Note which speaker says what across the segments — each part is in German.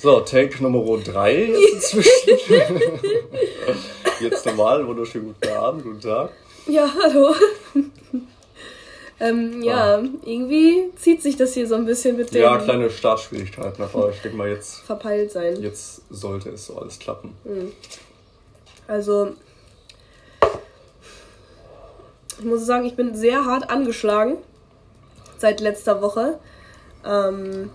Speaker 1: So, Take Nummer 3 jetzt inzwischen. jetzt normal, wunderschönen guten Abend, guten Tag.
Speaker 2: Ja, hallo. ähm, ja, ah. irgendwie zieht sich das hier so ein bisschen mit
Speaker 1: dem. Ja, kleine Startschwierigkeiten, aber ich denke mal jetzt.
Speaker 2: Verpeilt sein.
Speaker 1: Jetzt sollte es so alles klappen.
Speaker 2: Mhm. Also, ich muss sagen, ich bin sehr hart angeschlagen seit letzter Woche. Ähm,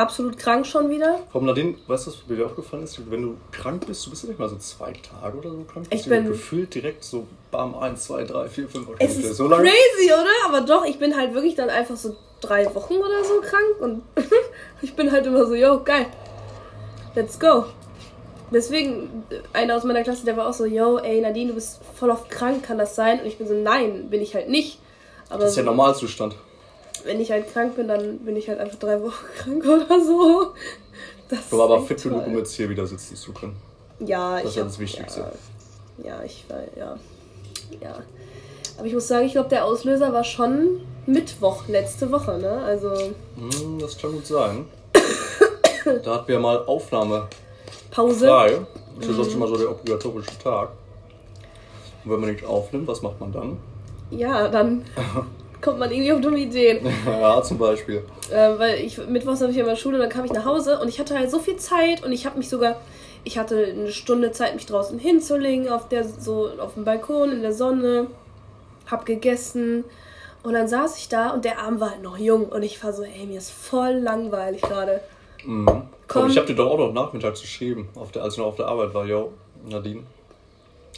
Speaker 2: absolut krank schon wieder.
Speaker 1: Warum Nadine, weißt du, was mir aufgefallen ist? Wenn du krank bist, du bist ja nicht mal so zwei Tage oder so krank.
Speaker 2: Ich bin
Speaker 1: gefühlt direkt so bam, 1, 2, 3, 4, 5
Speaker 2: okay, Es ist so lang. crazy, oder? Aber doch, ich bin halt wirklich dann einfach so drei Wochen oder so krank und ich bin halt immer so, yo, geil. Let's go. Deswegen, einer aus meiner Klasse, der war auch so, yo, ey, Nadine, du bist voll oft krank, kann das sein? Und ich bin so, nein, bin ich halt nicht.
Speaker 1: Aber das ist ja Normalzustand
Speaker 2: wenn ich halt krank bin, dann bin ich halt einfach drei Wochen krank oder so.
Speaker 1: Das du aber fit genug, um jetzt hier wieder sitzen zu können.
Speaker 2: Ja,
Speaker 1: das ich. Das ist ja das Wichtigste.
Speaker 2: Ja, ja, ich war, ja. Ja. Aber ich muss sagen, ich glaube, der Auslöser war schon Mittwoch, letzte Woche, ne? Also.
Speaker 1: Hm, das kann gut sein. da hatten wir mal Aufnahme.
Speaker 2: Pause.
Speaker 1: Frei. Das ist mhm. schon mal so der obligatorische Tag. Und wenn man nicht aufnimmt, was macht man dann?
Speaker 2: Ja, dann kommt man irgendwie auf dumme Ideen.
Speaker 1: ja, zum Beispiel.
Speaker 2: Äh, weil ich mittwochs habe ich ja mal Schule, dann kam ich nach Hause und ich hatte halt so viel Zeit und ich habe mich sogar, ich hatte eine Stunde Zeit, mich draußen hinzulegen, auf der so auf dem Balkon in der Sonne, hab gegessen und dann saß ich da und der Arm war halt noch jung und ich war so, ey, mir ist voll langweilig gerade.
Speaker 1: Mhm. Komm, ich habe dir doch auch noch nachmittags geschrieben, auf der, als ich noch auf der Arbeit war, yo, Nadine,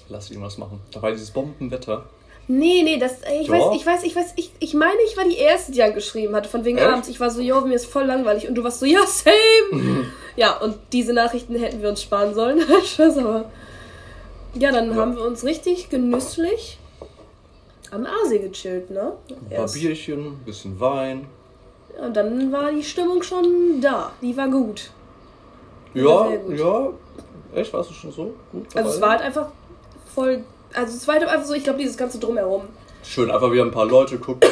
Speaker 1: lass irgendwas machen. Da war dieses Bombenwetter.
Speaker 2: Nee, nee, das, ich Doch. weiß, ich weiß, ich weiß, ich, ich meine, ich war die Erste, die angeschrieben hatte, von wegen Echt? abends. Ich war so, jo, mir ist voll langweilig. Und du warst so, ja, same. ja, und diese Nachrichten hätten wir uns sparen sollen. Spaß, aber. Ja, dann ja. haben wir uns richtig genüsslich am Aasee gechillt, ne?
Speaker 1: Ein paar. Bierchen, ein bisschen Wein.
Speaker 2: Ja, und dann war die Stimmung schon da. Die war gut.
Speaker 1: Die ja, war gut. ja. Echt, warst du schon so
Speaker 2: gut? Also es war halt einfach voll also es war halt einfach so, ich glaube, dieses ganze Drumherum.
Speaker 1: Schön, einfach wieder ein paar Leute gucken.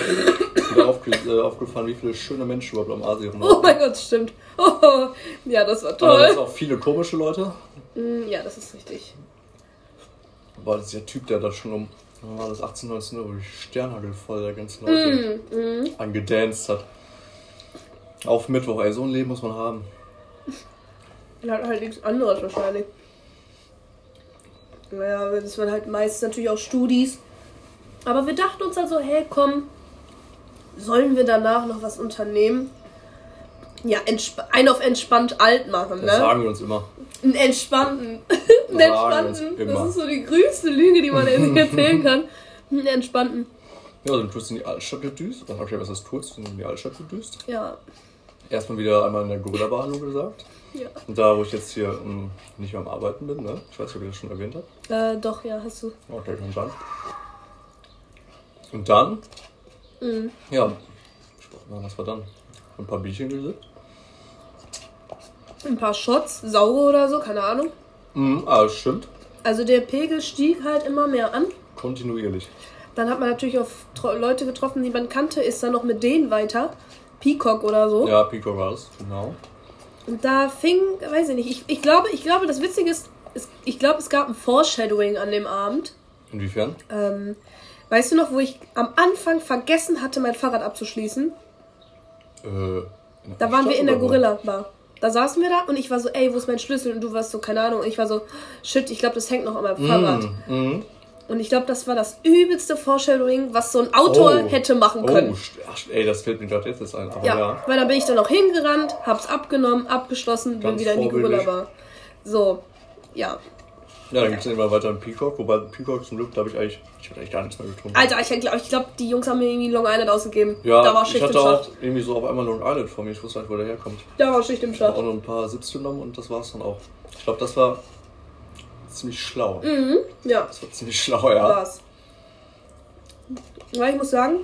Speaker 1: mir aufge äh, aufgefallen, wie viele schöne Menschen überhaupt am Asien
Speaker 2: waren. Oh mein Gott, stimmt. Oh, ja, das war toll. Aber
Speaker 1: es auch viele komische Leute.
Speaker 2: Mm, ja, das ist richtig.
Speaker 1: War das der Typ, der da schon um war das 18, 19 Uhr, wo die Sternhagel voll der ganzen Leute mm, mm. angedanced hat. Auf Mittwoch, ey, so ein Leben muss man haben.
Speaker 2: Er hat halt nichts anderes wahrscheinlich. Naja, das waren halt meist natürlich auch Studis. Aber wir dachten uns also, hey, komm, sollen wir danach noch was unternehmen? Ja, ein auf entspannt alt machen, ne?
Speaker 1: Das sagen wir uns immer.
Speaker 2: Einen entspannten. einen entspannten. Das ist so die größte Lüge, die man erzählen kann. Einen entspannten.
Speaker 1: Ja, dann tust du in die Altstadt gedüst. Dann hab ich ja was das tust, in die Altstadt gedüst.
Speaker 2: Ja.
Speaker 1: Erstmal wieder einmal in der Gorilla-Behandlung gesagt.
Speaker 2: Ja.
Speaker 1: Und da, wo ich jetzt hier m, hm, nicht mehr am Arbeiten bin, ne? Ich weiß nicht, ob ich das schon erwähnt
Speaker 2: habe. Äh, doch, ja, hast du.
Speaker 1: Okay, und dann. Und dann?
Speaker 2: Mhm.
Speaker 1: Ja, was war dann? Ein paar Bierchen gesippt.
Speaker 2: Ein paar Shots, saure oder so, keine Ahnung.
Speaker 1: Mhm, ah, stimmt.
Speaker 2: Also der Pegel stieg halt immer mehr an.
Speaker 1: Kontinuierlich.
Speaker 2: Dann hat man natürlich auf Leute getroffen, die man kannte, ist dann noch mit denen weiter. Peacock oder so.
Speaker 1: Ja, Peacock war es, genau.
Speaker 2: Und da fing, weiß ich nicht, ich, ich glaube, ich glaube, das Witzige ist, ist ich glaube, es gab ein Foreshadowing an dem Abend.
Speaker 1: Inwiefern?
Speaker 2: Ähm, weißt du noch, wo ich am Anfang vergessen hatte, mein Fahrrad abzuschließen?
Speaker 1: Äh,
Speaker 2: da waren wir in der Gorilla-Bar. Da saßen wir da und ich war so, ey, wo ist mein Schlüssel? Und du warst so, keine Ahnung. Und ich war so, shit, ich glaube, das hängt noch an meinem Fahrrad.
Speaker 1: Mm, mm.
Speaker 2: Und ich glaube, das war das übelste Foreshadowing, was so ein Autor oh. hätte machen können.
Speaker 1: Oh, ach, ey, das fällt mir gerade jetzt ein.
Speaker 2: Ja, ja, weil dann bin ich dann noch hingerannt, hab's abgenommen, abgeschlossen, Ganz bin wieder in die Gorilla Bar. So, ja.
Speaker 1: Ja, dann gibt's dann immer weiter einen Peacock, wobei Peacock zum Glück, da habe ich eigentlich, ich habe eigentlich gar nichts mehr getrunken.
Speaker 2: Alter, ich glaube, ich glaub, die Jungs haben mir irgendwie Long Island ausgegeben.
Speaker 1: Ja, da war Schicht ich hatte im auch irgendwie so auf einmal Long Island vor mir, ich wusste nicht, wo der herkommt.
Speaker 2: Da war Schicht im Schacht.
Speaker 1: auch noch ein paar Sips genommen und das war's dann auch. Ich glaube, das war ziemlich schlau.
Speaker 2: Mhm, ja.
Speaker 1: Das war ziemlich schlau, ja.
Speaker 2: War's. Weil ich muss sagen,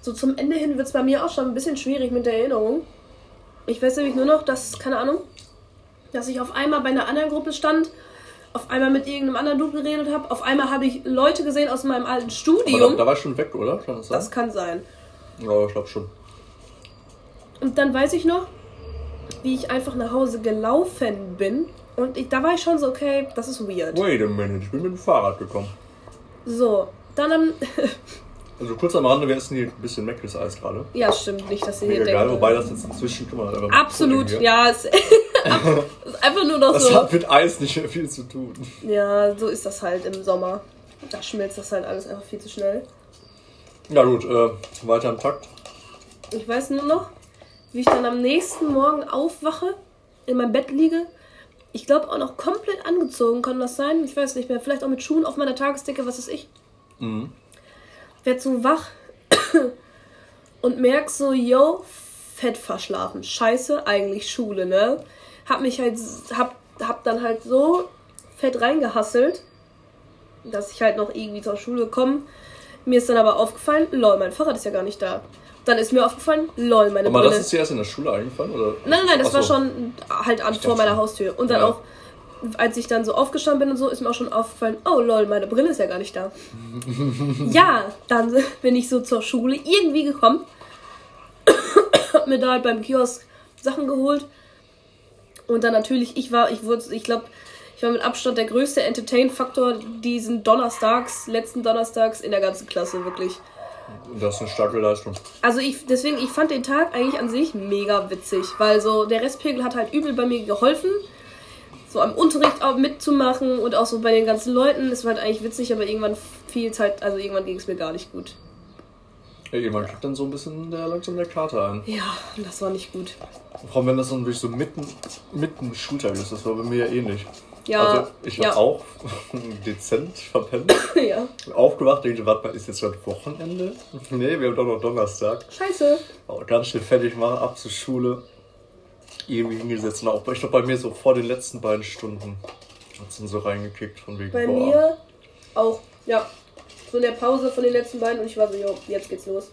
Speaker 2: so zum Ende hin wird es bei mir auch schon ein bisschen schwierig mit der Erinnerung. Ich weiß nämlich nur noch, dass, keine Ahnung, dass ich auf einmal bei einer anderen Gruppe stand, auf einmal mit irgendeinem anderen Dude geredet habe, auf einmal habe ich Leute gesehen aus meinem alten Studium.
Speaker 1: Aber da, da war ich schon weg, oder?
Speaker 2: Kann das? Das kann sein.
Speaker 1: Ja, ich glaube schon.
Speaker 2: Und dann weiß ich noch, wie ich einfach nach Hause gelaufen bin. Und ich, da war ich schon so, okay, das ist weird.
Speaker 1: Wait a minute, ich bin mit dem Fahrrad gekommen.
Speaker 2: So, dann am.
Speaker 1: also kurz am Rande, wir essen hier ein bisschen Mc's Eis gerade.
Speaker 2: Ja, stimmt, nicht, dass ihr
Speaker 1: Mega hier geil, wobei das jetzt inzwischen,
Speaker 2: mal, Absolut, ja. Es ist einfach nur noch
Speaker 1: das so. Das hat mit Eis nicht mehr viel zu tun.
Speaker 2: Ja, so ist das halt im Sommer. Da schmilzt das halt alles einfach viel zu schnell.
Speaker 1: Ja gut, äh, weiter im Takt.
Speaker 2: Ich weiß nur noch, wie ich dann am nächsten Morgen aufwache, in meinem Bett liege. Ich glaube auch noch komplett angezogen, kann das sein? Ich weiß nicht mehr. Vielleicht auch mit Schuhen auf meiner Tagesdecke, was ist ich? Mhm. Werd so wach und merk so, yo, fett verschlafen. Scheiße, eigentlich Schule, ne? Hab mich halt, hab, hab dann halt so fett reingehasselt, dass ich halt noch irgendwie zur Schule komme mir ist dann aber aufgefallen, lol, mein Fahrrad ist ja gar nicht da. Dann ist mir aufgefallen, lol, meine
Speaker 1: aber Brille. Aber das ist dir erst in der Schule eingefallen? Oder?
Speaker 2: Nein, nein, nein, das Achso. war schon halt an, vor meiner Haustür. Und dann ja. auch, als ich dann so aufgestanden bin und so, ist mir auch schon aufgefallen, oh lol, meine Brille ist ja gar nicht da. ja, dann bin ich so zur Schule irgendwie gekommen. hab mir da halt beim Kiosk Sachen geholt. Und dann natürlich, ich war, ich wurde, ich glaube, ich war mit Abstand der größte Entertain-Faktor diesen Donnerstags, letzten Donnerstags in der ganzen Klasse, wirklich.
Speaker 1: Das ist eine starke Leistung.
Speaker 2: Also ich, deswegen, ich fand den Tag eigentlich an sich mega witzig, weil so der Restpegel hat halt übel bei mir geholfen, so am Unterricht auch mitzumachen und auch so bei den ganzen Leuten. Es war halt eigentlich witzig, aber irgendwann fiel es halt, also irgendwann ging es mir gar nicht gut.
Speaker 1: Ja, irgendwann kriegt dann so ein bisschen der langsam der Kater ein.
Speaker 2: Ja, das war nicht gut.
Speaker 1: Vor allem, wenn das dann wirklich so mitten, mitten Schultag ist, das war bei mir ja ähnlich. Ja, also ich habe ja. auch dezent verpennt. ja. Aufgewacht, denke, warte mal, ist jetzt schon Wochenende? nee, wir haben doch noch Donnerstag.
Speaker 2: Scheiße.
Speaker 1: Aber ganz schnell fertig machen, ab zur Schule. Irgendwie hingesetzt. Und auch, ich glaube, bei mir so vor den letzten beiden Stunden hat es dann so reingekickt. Von wegen,
Speaker 2: bei boah. mir auch, ja. So in der Pause von den letzten beiden und ich war so, jo, jetzt geht's los.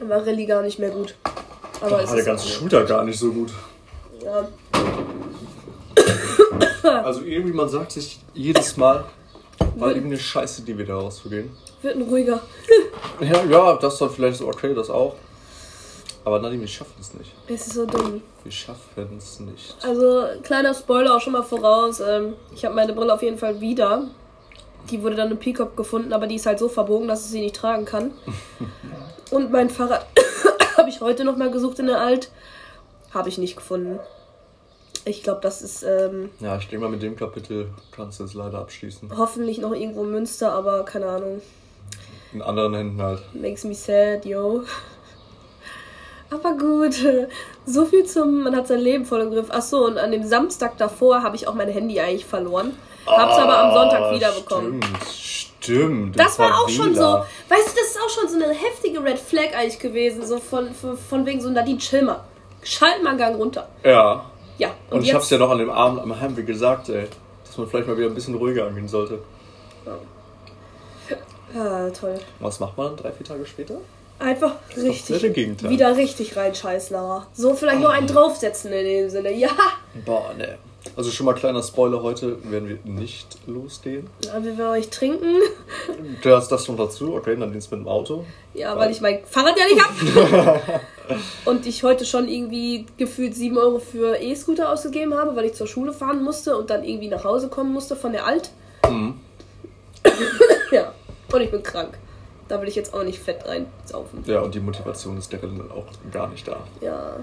Speaker 2: Dann war Rallye gar nicht mehr gut.
Speaker 1: Aber da war der ganze Schultag gar nicht so gut.
Speaker 2: Ja,
Speaker 1: also irgendwie, man sagt sich jedes Mal, war irgendeine Scheiße, die wir da rauszugehen.
Speaker 2: Wird ein ruhiger.
Speaker 1: ja, ja, das dann vielleicht so okay, das auch. Aber Nadine, wir schaffen es nicht.
Speaker 2: Es ist so dumm.
Speaker 1: Wir schaffen es nicht.
Speaker 2: Also, kleiner Spoiler auch schon mal voraus. Ähm, ich habe meine Brille auf jeden Fall wieder. Die wurde dann im Peacock gefunden, aber die ist halt so verbogen, dass ich sie nicht tragen kann. Und mein Fahrrad habe ich heute noch mal gesucht in der Alt. Habe ich nicht gefunden. Ich glaube, das ist. Ähm,
Speaker 1: ja, ich denke mal, mit dem Kapitel kannst du es leider abschließen.
Speaker 2: Hoffentlich noch irgendwo Münster, aber keine Ahnung.
Speaker 1: In anderen Händen halt.
Speaker 2: Makes me sad, yo. Aber gut, so viel zum, man hat sein Leben voll im Griff. Achso, und an dem Samstag davor habe ich auch mein Handy eigentlich verloren. Hab's aber am Sonntag ah, wiederbekommen.
Speaker 1: Stimmt, stimmt.
Speaker 2: Das war auch schon so, weißt du, das ist auch schon so eine heftige Red Flag eigentlich gewesen. So von, von, von wegen so, Nadine, chill mal. Schalt mal einen Gang runter.
Speaker 1: Ja.
Speaker 2: Ja.
Speaker 1: Und, und ich hab's ja noch an dem Abend am Heimweg gesagt, ey, dass man vielleicht mal wieder ein bisschen ruhiger angehen sollte.
Speaker 2: Ja, toll.
Speaker 1: Was macht man dann drei, vier Tage später?
Speaker 2: Einfach richtig. Wieder richtig reinscheißen, Lara. So vielleicht oh. nur einen draufsetzen in dem Sinne. Ja.
Speaker 1: Boah, ne. Also schon mal kleiner Spoiler, heute werden wir nicht losgehen.
Speaker 2: Ja, wir werden euch trinken.
Speaker 1: Du hast das schon dazu, okay, dann dienst mit dem Auto.
Speaker 2: Ja, weil, weil ich mein Fahrrad ja nicht hab. und ich heute schon irgendwie gefühlt 7 Euro für E-Scooter ausgegeben habe, weil ich zur Schule fahren musste und dann irgendwie nach Hause kommen musste von der Alt. Mhm. ja, und ich bin krank. Da will ich jetzt auch nicht fett reinsaufen.
Speaker 1: Ja, und die Motivation ist der dann auch gar nicht da.
Speaker 2: Ja.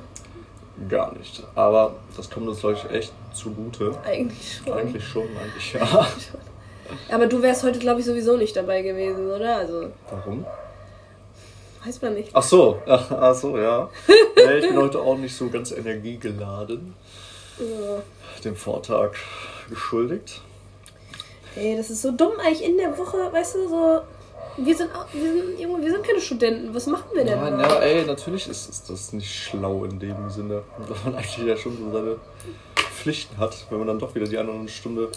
Speaker 1: Gar nicht. Aber das kommt uns, glaube ich, echt zugute.
Speaker 2: Eigentlich schon.
Speaker 1: Eigentlich schon, eigentlich ja.
Speaker 2: Aber du wärst heute, glaube ich, sowieso nicht dabei gewesen, oder? Also.
Speaker 1: Warum?
Speaker 2: Weiß man nicht.
Speaker 1: Ach so, ach so, ja. ja ich bin heute auch nicht so ganz energiegeladen. Ja. Dem Vortag geschuldigt.
Speaker 2: Ey, das ist so dumm eigentlich in der Woche, weißt du, so wir sind, wir, sind, Junge, wir sind keine Studenten. Was machen wir denn?
Speaker 1: Ja, na, ey, natürlich ist, ist das nicht schlau in dem Sinne. Weil man eigentlich ja schon so seine Pflichten hat, wenn man dann doch wieder die eine Stunde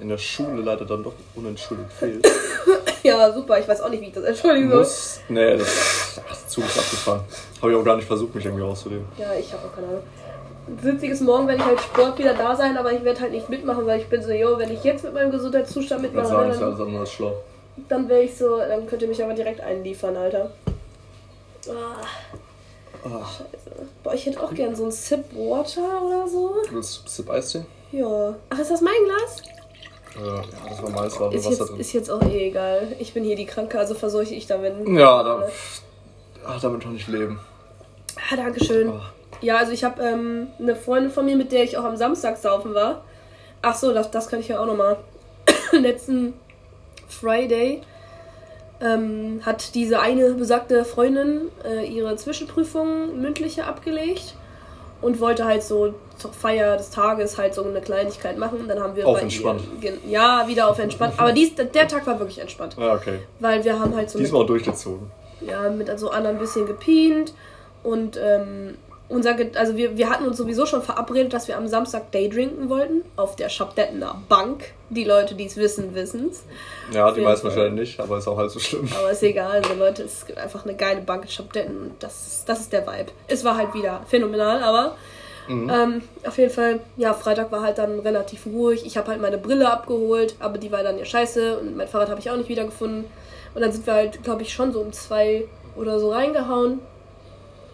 Speaker 1: in der Schule leider dann doch unentschuldigt fehlt.
Speaker 2: ja, super. Ich weiß auch nicht, wie ich das entschuldigen soll.
Speaker 1: Muss, nee, das, der Zug ist abgefahren. Habe ich auch gar nicht versucht, mich irgendwie rauszulehnen.
Speaker 2: Ja, ich habe auch keine Ahnung. Witziges Morgen werde ich halt Sport wieder da sein, aber ich werde halt nicht mitmachen, weil ich bin so, yo, wenn ich jetzt mit meinem Gesundheitszustand mitmache,
Speaker 1: dann, sagen, ist alles andere schlau
Speaker 2: dann wäre ich so, dann könnt ihr mich aber direkt einliefern, Alter. Ah. Oh. Scheiße. Boah, ich hätte auch gern so ein Sip Water oder so.
Speaker 1: Du willst Sip Eistee?
Speaker 2: Ja. Ach, ist das mein Glas?
Speaker 1: Ja, das war meins, war
Speaker 2: ist Wasser jetzt, drin. Ist jetzt auch eh egal. Ich bin hier die Kranke, also verseuche ich damit.
Speaker 1: Ja, da, ach, damit kann ich leben.
Speaker 2: Ah, Dankeschön. Oh. Ja, also ich habe ähm, eine Freundin von mir, mit der ich auch am Samstag saufen war. Ach so, das, das kann ich ja auch nochmal. Letzten Friday ähm, hat diese eine besagte Freundin äh, ihre Zwischenprüfung mündliche abgelegt und wollte halt so zur Feier des Tages halt so eine Kleinigkeit machen. Dann haben wir
Speaker 1: auf entspannt.
Speaker 2: Ihr, ja, wieder auf entspannt. Aber dies, der Tag war wirklich entspannt.
Speaker 1: Ja, okay.
Speaker 2: Weil wir haben halt so.
Speaker 1: Diesmal mit, durchgezogen.
Speaker 2: Ja, mit so anderen ein bisschen gepient und ähm, unser, also wir, wir hatten uns sowieso schon verabredet, dass wir am Samstag Daydrinken wollten. Auf der Schabdettener Bank. Die Leute, die es wissen, wissen es.
Speaker 1: Ja, die meisten wahrscheinlich nicht, aber ist auch halt so schlimm.
Speaker 2: Aber ist egal, also Leute, es gibt einfach eine geile Bank in Schabdetten und das, das ist der Vibe. Es war halt wieder phänomenal, aber mhm. ähm, auf jeden Fall, ja, Freitag war halt dann relativ ruhig. Ich habe halt meine Brille abgeholt, aber die war dann ja scheiße und mein Fahrrad habe ich auch nicht wiedergefunden. Und dann sind wir halt, glaube ich, schon so um zwei oder so reingehauen.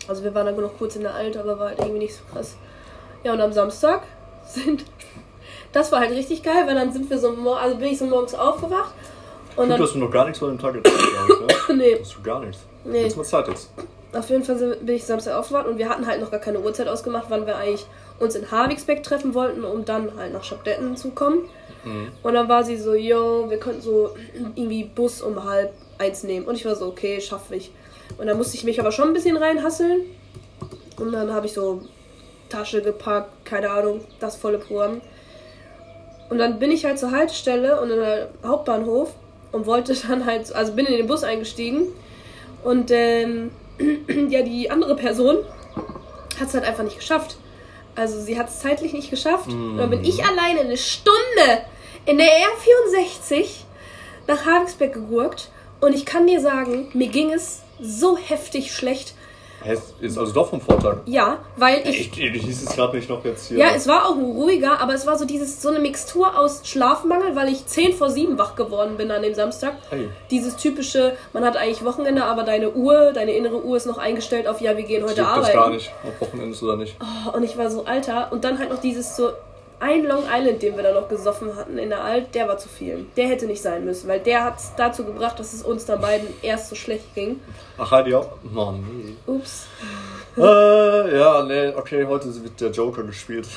Speaker 2: Also wir waren dann noch kurz in der Alt, aber war halt irgendwie nicht so krass. Ja, und am Samstag sind. Das war halt richtig geil, weil dann sind wir so also bin ich so morgens aufgewacht.
Speaker 1: Und dann, du hast noch gar nichts vor dem Tag getan, glaube ich, ne? nee. Hast du gar nichts. Nee. Jetzt mal Zeit jetzt.
Speaker 2: Auf jeden Fall bin ich Samstag aufgewacht und wir hatten halt noch gar keine Uhrzeit ausgemacht, wann wir eigentlich uns in Havigsbeck treffen wollten, um dann halt nach Schabdetten zu kommen. Mhm. Und dann war sie so, yo, wir könnten so irgendwie Bus um halb eins nehmen. Und ich war so, okay, schaffe ich. Und dann musste ich mich aber schon ein bisschen reinhasseln. Und dann habe ich so Tasche gepackt, keine Ahnung, das volle Programm. Und dann bin ich halt zur Haltestelle und in der Hauptbahnhof und wollte dann halt, also bin in den Bus eingestiegen. Und ähm, ja, die andere Person hat es halt einfach nicht geschafft. Also sie hat es zeitlich nicht geschafft. Und dann bin ich mhm. alleine eine Stunde in der R64 nach Havensberg gegurkt. Und ich kann dir sagen, mir ging es so heftig schlecht.
Speaker 1: Ist also doch vom Vortag?
Speaker 2: Ja, weil ich.
Speaker 1: Ich, ich hieß es gerade nicht noch jetzt hier.
Speaker 2: Ja, es war auch ruhiger, aber es war so dieses so eine Mixtur aus Schlafmangel, weil ich 10 vor 7 wach geworden bin an dem Samstag. Hey. Dieses typische, man hat eigentlich Wochenende, aber deine Uhr, deine innere Uhr ist noch eingestellt auf ja, wir gehen heute arbeiten. Das
Speaker 1: gar nicht, ob Wochenende ist oder nicht.
Speaker 2: Oh, und ich war so, Alter, und dann halt noch dieses so ein Long Island, den wir da noch gesoffen hatten in der Alt, der war zu viel. Der hätte nicht sein müssen, weil der hat es dazu gebracht, dass es uns dann beiden erst so schlecht ging.
Speaker 1: Ach, halt ja. Mann, nee.
Speaker 2: Ups.
Speaker 1: Äh, ja, nee, okay, heute wird der Joker gespielt.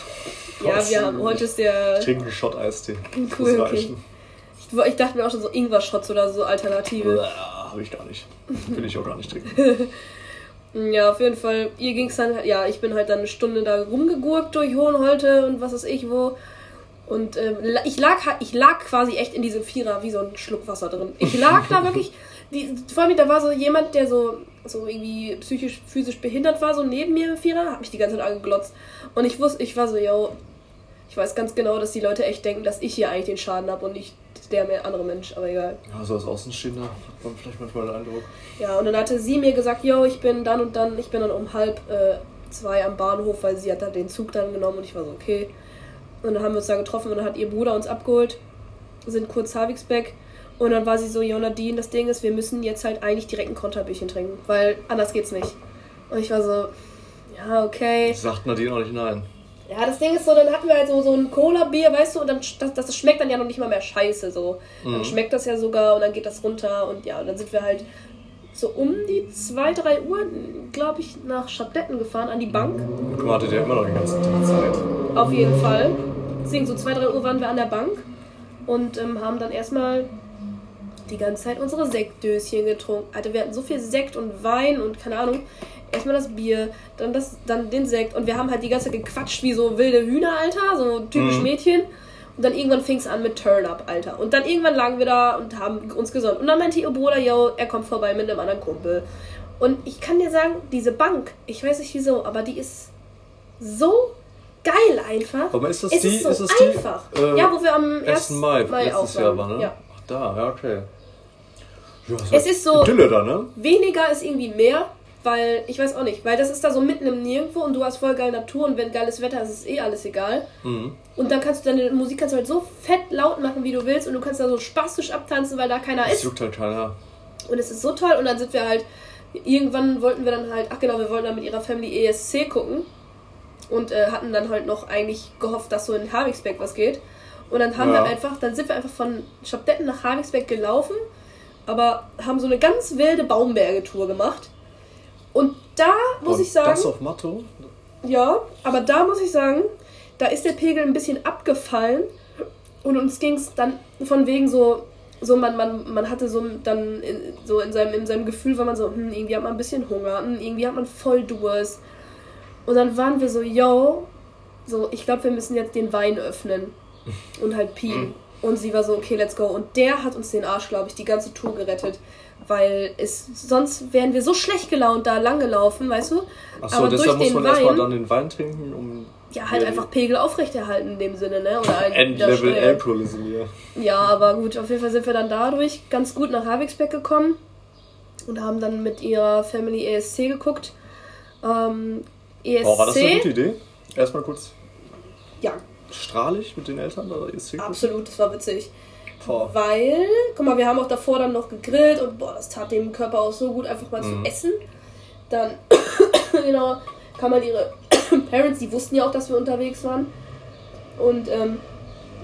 Speaker 2: Ja, wir haben, heute ist der...
Speaker 1: Ich trinke einen Shot Eistee.
Speaker 2: Cool, okay. Ich, ich, dachte mir auch schon so Ingwer-Shots oder so Alternative.
Speaker 1: Habe ich gar nicht. Will ich auch gar nicht trinken.
Speaker 2: Ja, auf jeden Fall. Ihr ging es dann, ja, ich bin halt dann eine Stunde da rumgegurkt durch Hohenholte und was weiß ich wo. Und ähm, ich, lag, ich lag quasi echt in diesem Vierer wie so ein Schluck Wasser drin. Ich lag da wirklich, die, vor allem da war so jemand, der so, so irgendwie psychisch, physisch behindert war, so neben mir im Vierer, hat mich die ganze Zeit angeglotzt. Und ich wusste, ich war so, yo, ich weiß ganz genau, dass die Leute echt denken, dass ich hier eigentlich den Schaden habe und nicht der andere Mensch, aber egal.
Speaker 1: Ja, so als Außenstehender hat man vielleicht manchmal den Eindruck.
Speaker 2: Ja, und dann hatte sie mir gesagt, yo, ich bin dann und dann, ich bin dann um halb äh, zwei am Bahnhof, weil sie hat dann den Zug dann genommen und ich war so, okay. Und dann haben wir uns da getroffen und dann hat ihr Bruder uns abgeholt, sind kurz Havigsbeck und dann war sie so, ja Nadine, das Ding ist, wir müssen jetzt halt eigentlich direkt ein Konterbierchen trinken, weil anders geht's nicht. Und ich war so, ja, okay.
Speaker 1: Sagt Nadine auch nicht nein.
Speaker 2: Ja, das Ding ist so, dann hatten wir halt so, so ein Cola-Bier, weißt du, und dann das, das schmeckt dann ja noch nicht mal mehr scheiße so. Mhm. Dann schmeckt das ja sogar und dann geht das runter und ja, und dann sind wir halt so um die 2, 3 Uhr, glaube ich, nach Schabdetten gefahren, an die Bank.
Speaker 1: Du hattet ja immer noch die ganze Zeit.
Speaker 2: Auf jeden Fall. Deswegen so 2, 3 Uhr waren wir an der Bank und ähm, haben dann erstmal die ganze Zeit unsere Sektdöschen getrunken. Alter, wir hatten so viel Sekt und Wein und keine Ahnung erstmal das Bier, dann, das, dann den Sekt und wir haben halt die ganze Zeit gequatscht wie so wilde Hühner, Alter, so typisch mhm. Mädchen. Und dann irgendwann fing es an mit Turn-Up, Alter. Und dann irgendwann lagen wir da und haben uns gesund. Und dann meinte ihr Bruder, yo, er kommt vorbei mit einem anderen Kumpel. Und ich kann dir sagen, diese Bank, ich weiß nicht wieso, aber die ist so geil einfach.
Speaker 1: Aber ist das es die?
Speaker 2: Ist, so
Speaker 1: ist
Speaker 2: es einfach. Die, äh, ja, wo wir am 1.
Speaker 1: Mai, Mai letztes Jahr waren, ne? Ja. Ach, da, ja, okay.
Speaker 2: Ja, es ist so, da, ne? weniger ist irgendwie mehr. Weil, ich weiß auch nicht, weil das ist da so mitten im Nirgendwo und du hast voll geile Natur und wenn geiles Wetter ist, ist eh alles egal. Mhm. Und dann kannst du deine Musik kannst du halt so fett laut machen, wie du willst und du kannst da so spastisch abtanzen, weil da keiner das ist.
Speaker 1: juckt halt keiner.
Speaker 2: Und es ist so toll und dann sind wir halt irgendwann wollten wir dann halt, ach genau, wir wollten dann mit ihrer Family ESC gucken und äh, hatten dann halt noch eigentlich gehofft, dass so in Havigsbeck was geht. Und dann haben ja. wir einfach, dann sind wir einfach von Schabdetten nach Havigsbeck gelaufen, aber haben so eine ganz wilde Baumberge-Tour gemacht. Und da muss und ich sagen. Das auf Matto? Ja, aber da muss ich sagen, da ist der Pegel ein bisschen abgefallen und uns ging es dann von wegen so, so man, man, man hatte so dann in, so in seinem, in seinem Gefühl war man so, hm, irgendwie hat man ein bisschen Hunger, hm, irgendwie hat man voll Durst. Und dann waren wir so, yo, so, ich glaube, wir müssen jetzt den Wein öffnen und halt pien. Mhm. Und sie war so, okay, let's go. Und der hat uns den Arsch, glaube ich, die ganze Tour gerettet. Weil es, sonst wären wir so schlecht gelaunt da lang gelaufen, weißt du? Achso, Aber deshalb muss man erstmal dann den Wein trinken, um. Ja, halt einfach Pegel aufrechterhalten in dem Sinne, ne? Oder Endlevel Alkoholism hier. Ja, aber gut, auf jeden Fall sind wir dann dadurch ganz gut nach Havigsbeck gekommen und haben dann mit ihrer Family ESC geguckt. Ähm, ESC. Oh, war das
Speaker 1: eine gute Idee? Erstmal kurz. Ja. Strahlig mit den Eltern oder
Speaker 2: ESC? Absolut, das war witzig. Boah. Weil, guck mal, wir haben auch davor dann noch gegrillt und boah, das tat dem Körper auch so gut, einfach mal mhm. zu essen. Dann, genau, kam halt ihre Parents, die wussten ja auch, dass wir unterwegs waren. Und, ähm,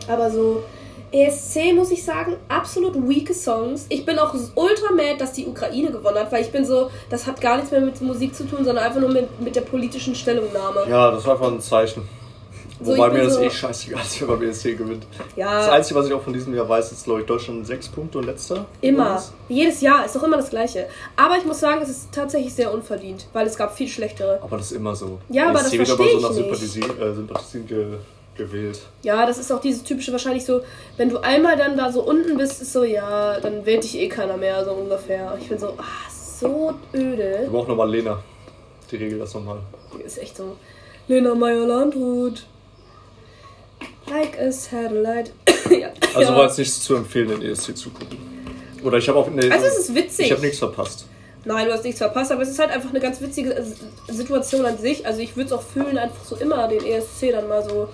Speaker 2: aber so, ESC muss ich sagen, absolut weake Songs. Ich bin auch ultra mad, dass die Ukraine gewonnen hat, weil ich bin so, das hat gar nichts mehr mit Musik zu tun, sondern einfach nur mit, mit der politischen Stellungnahme.
Speaker 1: Ja, das war einfach ein Zeichen. So, Wobei mir das so eh scheißegal ist, wenn man BSC gewinnt. Ja. Das Einzige, was ich auch von diesem Jahr weiß, ist, glaube ich, Deutschland sechs Punkte und letzter.
Speaker 2: Immer. Jedes Jahr ist doch immer das Gleiche. Aber ich muss sagen, es ist tatsächlich sehr unverdient, weil es gab viel schlechtere.
Speaker 1: Aber das ist immer so. Ja, aber das verstehe wird aber so nach Sympathie, äh, ge gewählt.
Speaker 2: Ja, das ist auch dieses typische wahrscheinlich so, wenn du einmal dann da so unten bist, ist so, ja, dann wählt dich eh keiner mehr, so ungefähr. Ich bin so, ah, so öde.
Speaker 1: Wir brauchen nochmal Lena. Die regelt das nochmal.
Speaker 2: Die ist echt so. Lena Meyer-Landrut. Like a satellite.
Speaker 1: ja. Also war jetzt nichts zu empfehlen, den ESC zu gucken. Oder ich habe auch. Nee,
Speaker 2: also es ist witzig.
Speaker 1: Ich habe nichts verpasst.
Speaker 2: Nein, du hast nichts verpasst, aber es ist halt einfach eine ganz witzige Situation an sich. Also ich würde es auch fühlen, einfach so immer den ESC dann mal so,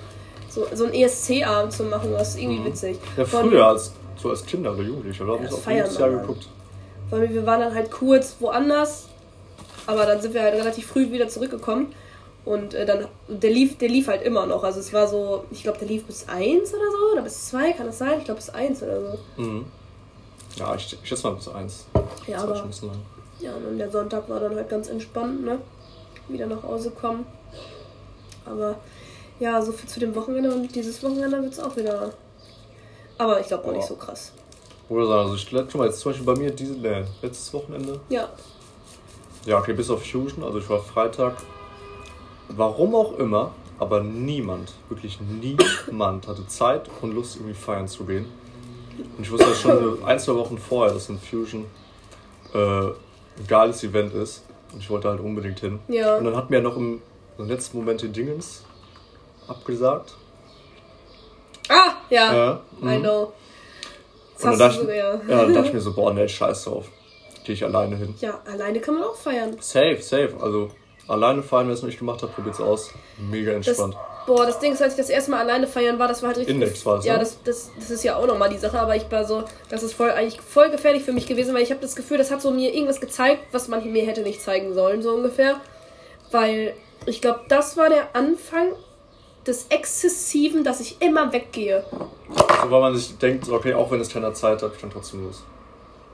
Speaker 2: so, so einen ESC-Abend zu machen. Das ist irgendwie mhm. witzig.
Speaker 1: Ja, früher als so als Kinder oder Jugendliche, oder? Ja, das auch jedes
Speaker 2: Jahr geguckt. Weil wir waren dann halt kurz woanders, aber dann sind wir halt relativ früh wieder zurückgekommen. Und äh, dann, der lief, der lief halt immer noch. Also es war so, ich glaube, der lief bis 1 oder so, oder bis 2, kann das sein? Ich glaube bis 1 oder so.
Speaker 1: Mhm. Ja, ich, ich schätze mal bis 1.
Speaker 2: Ja, aber. Ja, und der Sonntag war dann halt ganz entspannt, ne? Wieder nach Hause kommen. Aber ja, so viel zu dem Wochenende und dieses Wochenende wird es auch wieder. Aber ich glaube auch nicht so krass.
Speaker 1: Oder sagen, also ich guck mal, jetzt zum Beispiel bei mir Disneyland, letztes Wochenende. Ja. Ja, okay, bis auf Fusion, also ich war Freitag warum auch immer, aber niemand, wirklich niemand hatte Zeit und Lust, irgendwie feiern zu gehen. Und ich wusste ja schon ein, zwei Wochen vorher, dass ein Fusion äh, ein geiles Event ist. Und ich wollte halt unbedingt hin. Ja. Und dann hat mir noch im, im letzten Moment die Dingens abgesagt.
Speaker 2: Ah, ja. ja I mhm. know.
Speaker 1: Das und dann dachte, so, ja. ja, dann dachte ich mir so, boah, ne, scheiß drauf. Gehe ich alleine hin.
Speaker 2: Ja, alleine kann man auch feiern.
Speaker 1: Safe, safe. Also Alleine feiern, wenn ihr es noch nicht gemacht habt, probiert's aus. Mega entspannt.
Speaker 2: Das, boah, das Ding ist, als ich das erste Mal alleine feiern war, das war halt richtig. Index war es, Ja, ne? das, das, das ist ja auch nochmal die Sache, aber ich war so, das ist voll, eigentlich voll gefährlich für mich gewesen, weil ich habe das Gefühl, das hat so mir irgendwas gezeigt, was man mir hätte nicht zeigen sollen, so ungefähr. Weil ich glaube, das war der Anfang des Exzessiven, dass ich immer weggehe.
Speaker 1: So, weil man sich denkt, okay, auch wenn es keiner Zeit hat, ich kann trotzdem los.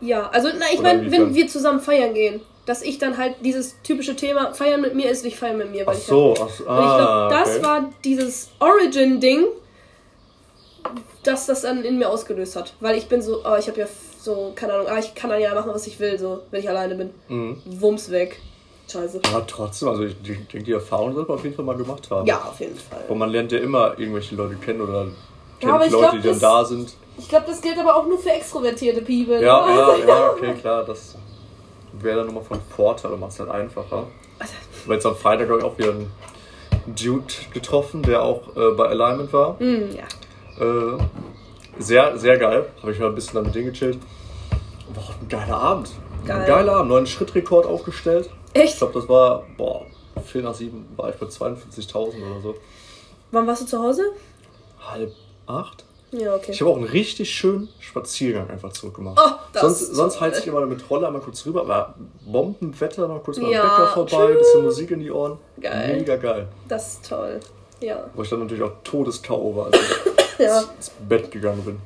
Speaker 2: Ja, also, na, ich meine, wenn wir zusammen feiern gehen dass ich dann halt dieses typische Thema feiern mit mir ist nicht feiern mit mir. Weil ach so, ich halt, ach so. Ah, ich glaube, das okay. war dieses Origin-Ding, das das dann in mir ausgelöst hat. Weil ich bin so, oh, ich habe ja so, keine Ahnung, ah, ich kann dann ja machen, was ich will, so, wenn ich alleine bin. Mhm. Wumms weg. Scheiße.
Speaker 1: Ja, trotzdem, also ich denke, die Erfahrung sollte man auf jeden Fall mal gemacht haben.
Speaker 2: Ja, auf jeden Fall.
Speaker 1: Und man lernt ja immer irgendwelche Leute kennen oder kennt ja, Leute, glaub, die dann da sind.
Speaker 2: Ich glaube, das gilt aber auch nur für extrovertierte People.
Speaker 1: Ja, ne? ja, ja, okay, klar, das wäre dann nochmal von Vorteil und macht es halt einfacher. Also, Weil jetzt am Freitag habe ich auch wieder einen Dude getroffen, der auch äh, bei Alignment war. Mm, ja. Äh, sehr, sehr geil. Habe ich mal ein bisschen damit gechillt. War auch ein geiler Abend. Geil. Ein geiler Abend. Neuen Schrittrekord aufgestellt. Echt? Ich glaube, das war, boah, 4 nach 7 war ich bei 42.000 oder so.
Speaker 2: Wann warst du zu Hause?
Speaker 1: Halb acht.
Speaker 2: Ja, okay.
Speaker 1: Ich habe auch einen richtig schönen Spaziergang einfach zurückgemacht. Oh, sonst sonst heiz ich immer mit Roller mal kurz rüber, aber Bombenwetter, noch kurz mal ja, Bäcker vorbei, ein bisschen Musik in die Ohren. Geil. Mega geil.
Speaker 2: Das ist toll. Ja.
Speaker 1: Wo ich dann natürlich auch todes-K.O. war, als ich ja. ins Bett gegangen bin.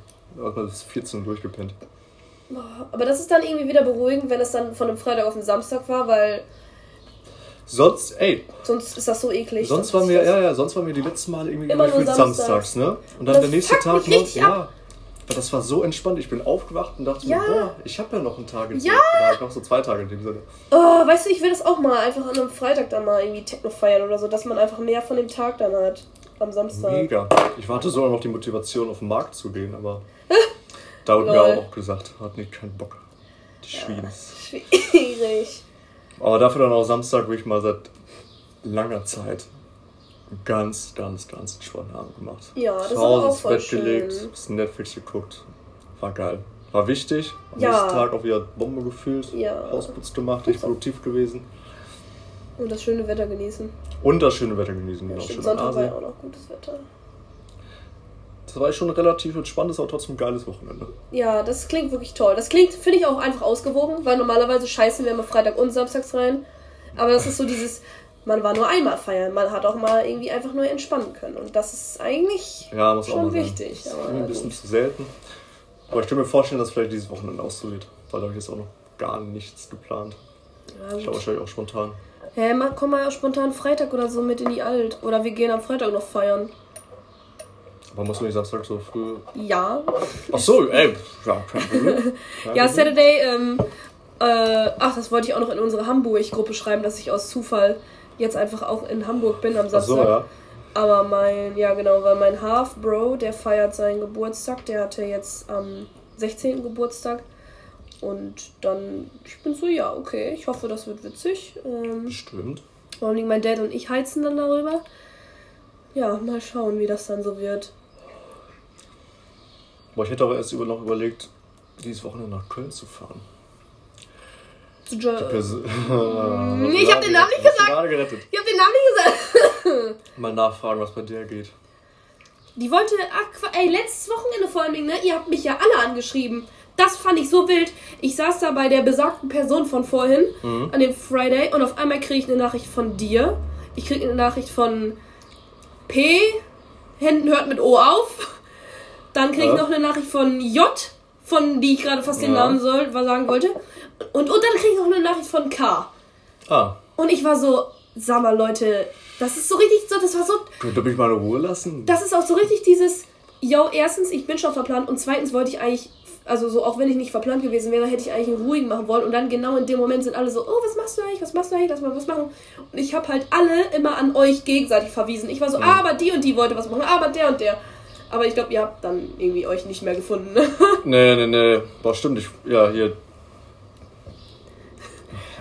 Speaker 1: Also bis 14 durchgepennt.
Speaker 2: Aber das ist dann irgendwie wieder beruhigend, wenn es dann von einem Freitag auf den Samstag war, weil
Speaker 1: Sonst, ey.
Speaker 2: Sonst ist das so eklig.
Speaker 1: Sonst waren wir, ja, ja, sonst waren wir die letzten Male irgendwie Immer nur samstags. samstags, ne? Und dann das der nächste Tag noch, ja. Aber das war so entspannt. Ich bin aufgewacht und dachte ja. mir, boah, ich habe ja noch einen Tag in Ja. Oder noch so zwei Tage in dem Sinne.
Speaker 2: Oh, weißt du, ich will das auch mal einfach an einem Freitag dann mal irgendwie Techno feiern oder so, dass man einfach mehr von dem Tag dann hat. Am Samstag.
Speaker 1: Mega. Ich warte sogar noch die Motivation, auf den Markt zu gehen, aber da wurde mir auch gesagt, hat nicht keinen Bock. Die Schwienes. Ja, schwierig. Aber dafür dann auch Samstag, wo ich mal seit langer Zeit ganz, ganz, ganz entspannt Abend gemacht. Ja, das Zu Hause ins Bett schön. gelegt, bisschen Netflix geguckt. War geil. War wichtig. Am ja. nächsten Tag auch wieder Bombe gefühlt. Ja. Hausputz gemacht, echt produktiv gewesen.
Speaker 2: Und das schöne Wetter genießen.
Speaker 1: Und das schöne Wetter genießen, genau. Ja, Sonntag war ja auch noch gutes Wetter. Das war schon ein relativ entspanntes, aber trotzdem geiles Wochenende.
Speaker 2: Ja, das klingt wirklich toll. Das klingt, finde ich, auch einfach ausgewogen, weil normalerweise scheißen wir immer Freitag und Samstags rein. Aber das ist so dieses, man war nur einmal feiern, man hat auch mal irgendwie einfach nur entspannen können. Und das ist eigentlich ja, schon
Speaker 1: wichtig. Das ist ein bisschen zu selten. Aber ich kann mir vorstellen, dass vielleicht dieses Wochenende wird. Weil da habe ich jetzt auch noch gar nichts geplant. Ja, ich glaube wahrscheinlich auch spontan.
Speaker 2: Hä, hey, komm mal spontan Freitag oder so mit in die Alt. Oder wir gehen am Freitag noch feiern.
Speaker 1: Aber musst du nicht Samstag so früh?
Speaker 2: Ja.
Speaker 1: Ach so, ey.
Speaker 2: Ja, Saturday, ähm, äh, ach, das wollte ich auch noch in unsere Hamburg-Gruppe schreiben, dass ich aus Zufall jetzt einfach auch in Hamburg bin am Samstag. Ach so, ja. Aber mein, ja genau, weil mein Half-Bro, der feiert seinen Geburtstag, der hatte jetzt am 16. Geburtstag. Und dann, ich bin so, ja, okay, ich hoffe, das wird witzig. Ähm,
Speaker 1: Bestimmt.
Speaker 2: Vor allem mein Dad und ich heizen dann darüber. Ja, mal schauen, wie das dann so wird.
Speaker 1: Boah, ich hätte aber erst noch überlegt, dieses Wochenende nach Köln zu fahren. Zu jo ich habe hab den Namen nicht gesagt. Ich habe den Namen nicht gesagt. Mal nachfragen, was bei dir geht.
Speaker 2: Die wollte, ach, ey, letztes Wochenende vor allem, ne? Ihr habt mich ja alle angeschrieben. Das fand ich so wild. Ich saß da bei der besagten Person von vorhin mhm. an dem Friday und auf einmal kriege ich eine Nachricht von dir. Ich kriege eine Nachricht von P. Händen hört mit O auf. Dann kriege ich ja. noch eine Nachricht von J, von die ich gerade fast den ja. Namen soll, was sagen wollte. Und, und dann kriege ich noch eine Nachricht von K. Ah. Und ich war so, sag mal, Leute, das ist so richtig so, das war so.
Speaker 1: Könnt ihr mich mal in Ruhe lassen?
Speaker 2: Das ist auch so richtig dieses, yo, erstens, ich bin schon verplant und zweitens wollte ich eigentlich, also so, auch wenn ich nicht verplant gewesen wäre, hätte ich eigentlich einen ruhigen machen wollen und dann genau in dem Moment sind alle so, oh, was machst du eigentlich, was machst du eigentlich, lass mal was machen. Und ich habe halt alle immer an euch gegenseitig verwiesen. Ich war so, mhm. aber die und die wollte was machen, aber der und der. Aber ich glaube, ihr habt dann irgendwie euch nicht mehr gefunden.
Speaker 1: nee, nee, nee. Boah, stimmt. Ich, ja, hier.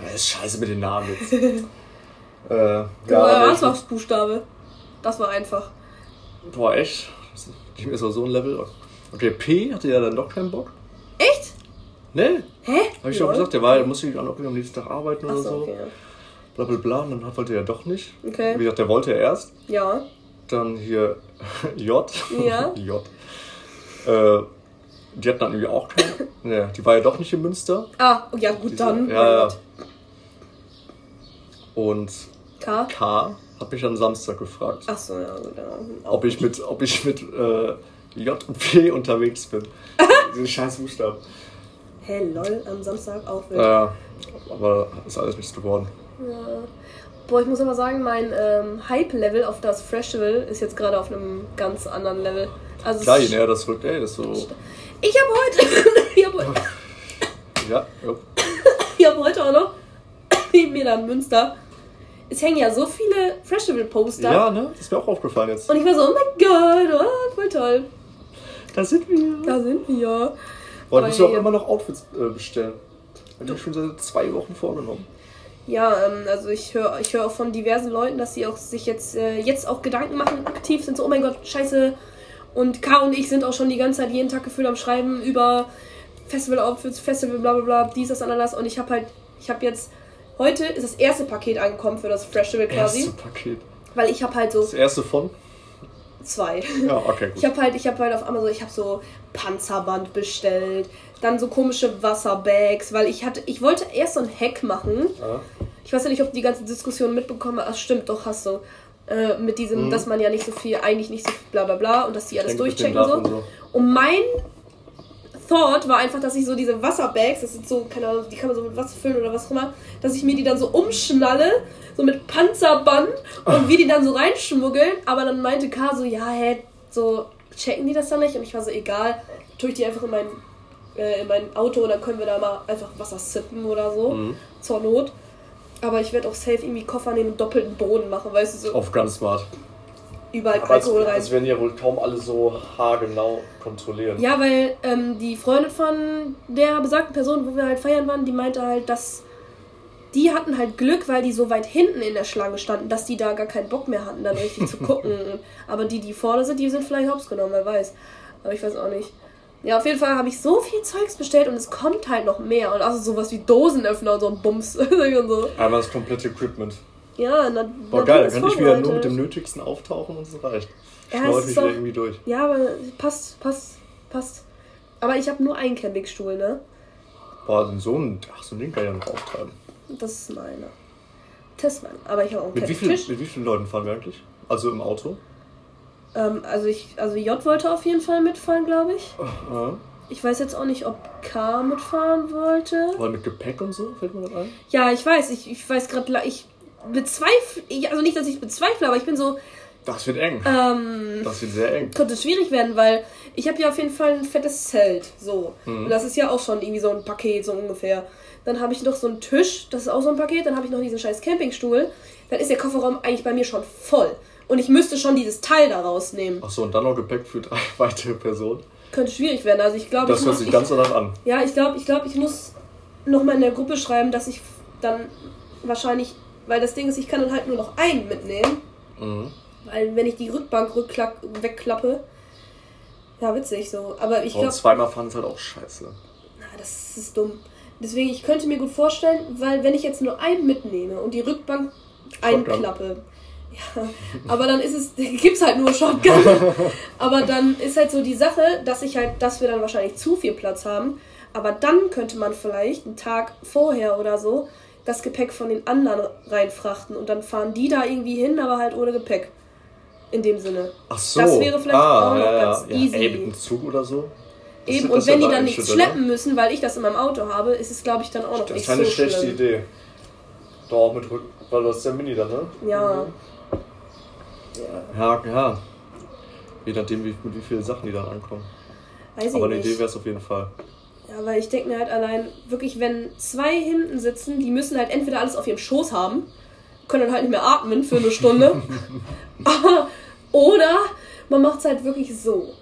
Speaker 1: Das ist scheiße mit den Namen jetzt. äh,
Speaker 2: ja, ja Anfangsbuchstabe. Das war einfach.
Speaker 1: Boah, echt? Ich mir so ein Level. Okay, P hatte ja dann doch keinen Bock.
Speaker 2: Echt?
Speaker 1: Nee. Hä? Hab ich doch gesagt, der war, der musste ich auch am nächsten Tag arbeiten oder so. Okay, ja. Bla bla bla. Und dann wollte er ja doch nicht. Okay. Wie gesagt, der wollte ja erst.
Speaker 2: Ja.
Speaker 1: Dann hier J. Ja. J. Äh, die hatten dann irgendwie auch keine. Ne, die war ja doch nicht in Münster.
Speaker 2: Ah, ja gut, Diese, dann.
Speaker 1: Ja, ja. Und K? K hat mich am Samstag gefragt.
Speaker 2: Ach so, ja, gut.
Speaker 1: Ja, ob, ich mit, ob ich mit äh, J und P unterwegs bin. Diese scheiß Buchstaben.
Speaker 2: Hä, hey, lol, am Samstag auch
Speaker 1: wieder. Ja, aber ist alles nichts geworden.
Speaker 2: Ja. Boah, ich muss aber sagen, mein ähm, Hype-Level auf das Festival ist jetzt gerade auf einem ganz anderen Level.
Speaker 1: Also Klar, je näher das rückt, ey, das so.
Speaker 2: Ich habe heute. ich hab heute
Speaker 1: ja, ja.
Speaker 2: ich habe heute auch noch neben mir da in Münster. Es hängen ja so viele Festival-Poster.
Speaker 1: Ja, ne? Das ist mir auch aufgefallen jetzt.
Speaker 2: Und ich war so, oh mein Gott, oh, voll toll.
Speaker 1: Da sind wir.
Speaker 2: Da sind wir.
Speaker 1: Boah, du musst ja auch immer noch Outfits äh, bestellen. Habe ich schon seit zwei Wochen vorgenommen.
Speaker 2: Ja, ähm, also ich höre ich hör auch von diversen Leuten, dass sie auch sich jetzt, äh, jetzt auch Gedanken machen, aktiv sind so, oh mein Gott, scheiße. Und K und ich sind auch schon die ganze Zeit jeden Tag gefühlt am Schreiben über Festival-Outfits, Festival, bla bla bla, dies, das, anderes. Und ich habe halt, ich habe jetzt, heute ist das erste Paket angekommen für das Festival quasi.
Speaker 1: Erste Paket.
Speaker 2: Weil ich habe halt so.
Speaker 1: Das erste von?
Speaker 2: Zwei. Ja, okay, gut. Ich habe halt, ich habe halt auf Amazon, ich habe so Panzerband bestellt, dann so komische Wasserbags, weil ich hatte, ich wollte erst so ein Hack machen. Ja. Ich weiß ja nicht, ob die ganze Diskussion mitbekommen hast. Ach, stimmt, doch, hast du. Äh, mit diesem, mhm. dass man ja nicht so viel, eigentlich nicht so viel bla bla bla und dass die alles durchchecken und so. und so. Und mein Thought war einfach, dass ich so diese Wasserbags, das sind so, keine Ahnung, die kann man so mit Wasser füllen oder was auch immer, dass ich mir die dann so umschnalle, so mit Panzerband und wir die dann so reinschmuggeln. Aber dann meinte K so, ja, hä, so checken die das dann nicht? Und ich war so, egal, tue ich die einfach in mein, äh, in mein Auto und dann können wir da mal einfach Wasser sippen oder so, mhm. zur Not. Aber ich werde auch safe irgendwie Koffer nehmen und doppelten Boden machen, weißt du so.
Speaker 1: Auf ganz smart überall Aber Alkohol rein. Das werden ja wohl kaum alle so haargenau kontrollieren.
Speaker 2: Ja, weil ähm, die Freundin von der besagten Person, wo wir halt feiern waren, die meinte halt, dass die hatten halt Glück, weil die so weit hinten in der Schlange standen, dass die da gar keinen Bock mehr hatten, dann richtig zu gucken. Aber die, die vorne sind, die sind vielleicht hops genommen, wer weiß. Aber ich weiß auch nicht. Ja, auf jeden Fall habe ich so viel Zeugs bestellt und es kommt halt noch mehr. Und also sowas wie Dosenöffner und so ein Bums und
Speaker 1: so. Einmal das komplette Equipment. Ja, na, Boah, geil, dann kann ich wieder nur mit dem Nötigsten auftauchen und es reicht. Ja,
Speaker 2: Schnaue ich mich wieder irgendwie durch. Ja, aber passt, passt, passt. Aber ich habe nur einen Campingstuhl, ne?
Speaker 1: Boah, so ein, ach, so ein Ding kann ich ja noch auftreiben.
Speaker 2: Das ist meiner. Meiner. Aber ich habe auch einen
Speaker 1: mit wie, viel, mit wie vielen Leuten fahren wir eigentlich? Also im Auto?
Speaker 2: Ähm, also ich, also J wollte auf jeden Fall mitfahren, glaube ich. Aha. Ich weiß jetzt auch nicht, ob K mitfahren wollte.
Speaker 1: Oder mit Gepäck und so, fällt mir das ein?
Speaker 2: Ja, ich weiß. Ich, ich weiß gerade, ich bezweifle, also nicht, dass ich bezweifle, aber ich bin so.
Speaker 1: Das wird eng. Ähm, das wird sehr eng.
Speaker 2: Könnte schwierig werden, weil ich habe ja auf jeden Fall ein fettes Zelt. So. Mhm. Und das ist ja auch schon irgendwie so ein Paket, so ungefähr. Dann habe ich noch so einen Tisch, das ist auch so ein Paket. Dann habe ich noch diesen scheiß Campingstuhl. Dann ist der Kofferraum eigentlich bei mir schon voll. Und ich müsste schon dieses Teil da rausnehmen.
Speaker 1: Achso, und dann noch Gepäck für drei weitere Personen.
Speaker 2: Könnte schwierig werden. Also ich glaube. Das hört sich ganz danach an. Ja, ich glaube, ich, glaub, ich muss nochmal in der Gruppe schreiben, dass ich dann wahrscheinlich weil das Ding ist, ich kann dann halt nur noch einen mitnehmen. Mhm. Weil wenn ich die Rückbank wegklappe, ja, witzig so. Aber ich
Speaker 1: glaube. zweimal fahren ist halt auch scheiße.
Speaker 2: Na, das ist dumm. Deswegen, ich könnte mir gut vorstellen, weil wenn ich jetzt nur einen mitnehme und die Rückbank einklappe, ja, aber dann ist es, gibt's halt nur Shotgun. aber dann ist halt so die Sache, dass ich halt, dass wir dann wahrscheinlich zu viel Platz haben. Aber dann könnte man vielleicht einen Tag vorher oder so das Gepäck von den anderen reinfrachten und dann fahren die da irgendwie hin, aber halt ohne Gepäck. In dem Sinne. Ach so. Das wäre vielleicht ah, auch noch ja, ganz
Speaker 1: ja. easy. Ey, mit dem Zug oder so?
Speaker 2: Das Eben, und wenn die dann nichts schleppen müssen, weil ich das in meinem Auto habe, ist es, glaube ich, dann auch noch das nicht so Das ist keine schlechte Idee.
Speaker 1: Doch, auch mit Rücken, weil du hast ja Mini dann, ne? Ja. Ja, ja. Je nachdem, wie, mit wie vielen Sachen die dann ankommen. Weiß Aber eine Idee wäre es auf jeden Fall.
Speaker 2: Ja, weil ich denke mir halt allein, wirklich, wenn zwei hinten sitzen, die müssen halt entweder alles auf ihrem Schoß haben, können dann halt nicht mehr atmen für eine Stunde. Oder man macht es halt wirklich so,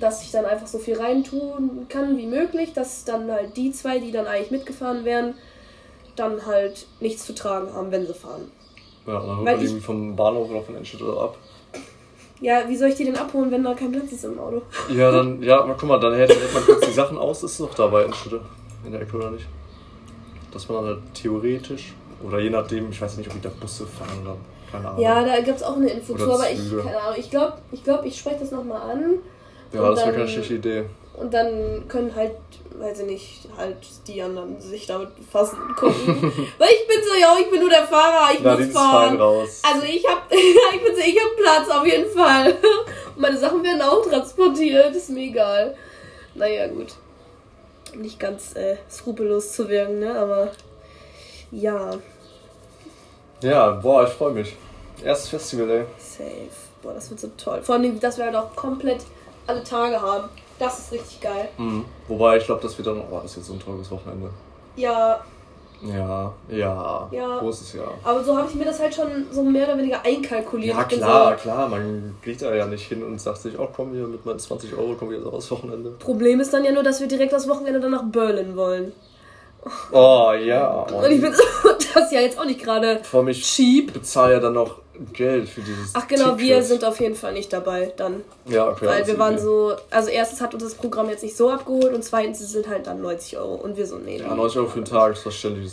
Speaker 2: dass ich dann einfach so viel reintun kann wie möglich, dass dann halt die zwei, die dann eigentlich mitgefahren wären, dann halt nichts zu tragen haben, wenn sie fahren.
Speaker 1: Ja, dann holt man irgendwie vom Bahnhof oder von Enschede ab.
Speaker 2: Ja, wie soll ich die denn abholen, wenn da kein Platz ist im Auto?
Speaker 1: Ja, dann, ja, guck mal, dann hält, hält man kurz die Sachen aus, ist es noch dabei in Schritte. In der Ecke oder nicht? Dass man dann halt theoretisch, oder je nachdem, ich weiß nicht, ob ich da Busse fahren dann. Keine Ahnung.
Speaker 2: Ja, da gibt es auch eine Info zu, aber ich, keine Ahnung, ich glaube, ich, glaub, ich spreche das nochmal an.
Speaker 1: Ja, das wäre keine schlechte Idee.
Speaker 2: Und dann können halt, weiß ich nicht, halt die anderen sich damit befassen und gucken. Weil ich bin so, ja, ich bin nur der Fahrer, ich Na, muss fahren. Also ich hab, ich bin so, ich hab Platz auf jeden Fall. Und meine Sachen werden auch transportiert, ist mir egal. Naja, gut. Nicht ganz äh, skrupellos zu wirken, ne, aber ja.
Speaker 1: Ja, boah, ich freue mich. Erstes Festival, ey.
Speaker 2: Safe. Boah, das wird so toll. Vor allem, dass wir halt auch komplett alle Tage haben. Das ist richtig geil.
Speaker 1: Mhm. Wobei, ich glaube, das wird dann auch, oh, das ist jetzt so ein teures Wochenende. Ja. Ja, ja. Ja. Großes Jahr.
Speaker 2: Aber so habe ich mir das halt schon so mehr oder weniger einkalkuliert.
Speaker 1: Ja, klar, so klar. Man geht da ja nicht hin und sagt sich, oh komm, hier mit meinen 20 Euro wir jetzt aufs Wochenende.
Speaker 2: Problem ist dann ja nur, dass wir direkt das Wochenende dann nach Berlin wollen.
Speaker 1: Oh ja.
Speaker 2: Und ich bin das ist ja jetzt auch nicht gerade
Speaker 1: cheap. Ich bezahle ja dann noch Geld für dieses.
Speaker 2: Ach genau, wir sind auf jeden Fall nicht dabei dann. Ja, okay. Weil wir waren so, also erstens hat uns das Programm jetzt nicht so abgeholt und zweitens sind halt dann 90 Euro und wir so, nee.
Speaker 1: Ja, 90 Euro für einen Tag ist verständlich.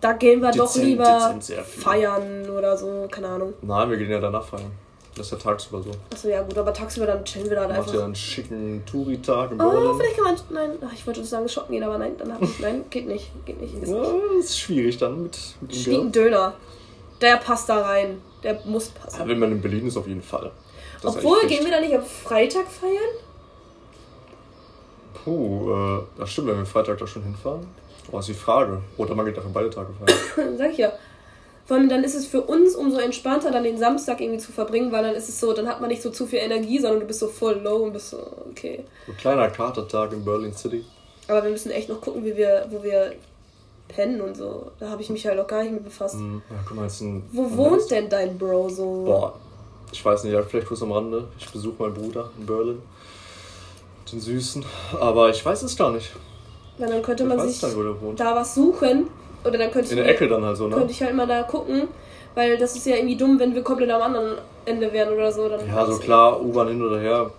Speaker 2: Da gehen wir dezent, doch lieber feiern oder so, keine Ahnung.
Speaker 1: Nein, wir gehen ja danach feiern. Das ist ja tagsüber so.
Speaker 2: Achso, ja gut, aber tagsüber dann chillen wir da
Speaker 1: einfach. Macht ja einen schicken Touri-Tag
Speaker 2: Berlin. Oh, vielleicht kann man... Nein, ach, ich wollte sagen shoppen gehen, aber nein, dann hab ich... Nein, geht nicht. Geht nicht.
Speaker 1: Ist ja, nicht. ist schwierig dann mit, mit
Speaker 2: dem. Döner. Der passt da rein. Der muss passen.
Speaker 1: Ja, wenn man in Berlin ist, auf jeden Fall.
Speaker 2: Das Obwohl, gehen wir da nicht am Freitag feiern?
Speaker 1: Puh, äh, das stimmt, wenn wir Freitag da schon hinfahren. Oh, ist die Frage. Oder man geht dafür beide Tage feiern.
Speaker 2: Sag ich ja. Vor allem dann ist es für uns umso entspannter, dann den Samstag irgendwie zu verbringen, weil dann ist es so, dann hat man nicht so zu viel Energie, sondern du bist so voll low und bist so, okay.
Speaker 1: Ein kleiner Katertag in Berlin City.
Speaker 2: Aber wir müssen echt noch gucken, wie wir, wo wir pennen und so. Da habe ich mich halt auch gar nicht mit befasst.
Speaker 1: Mm, ja, guck mal, jetzt ein,
Speaker 2: Wo wohnt denn dein Bro so?
Speaker 1: Boah, ich weiß nicht, vielleicht kurz am Rande. Ich besuche meinen Bruder in Berlin. Den Süßen. Aber ich weiß es gar nicht.
Speaker 2: Ja, dann könnte ich man sich da was suchen oder dann könnte
Speaker 1: In der Ecke dann halt so, ne?
Speaker 2: Könnte ich halt mal da gucken. Weil das ist ja irgendwie dumm, wenn wir komplett am anderen Ende wären oder so. Dann
Speaker 1: ja, so klar, U-Bahn hin oder her,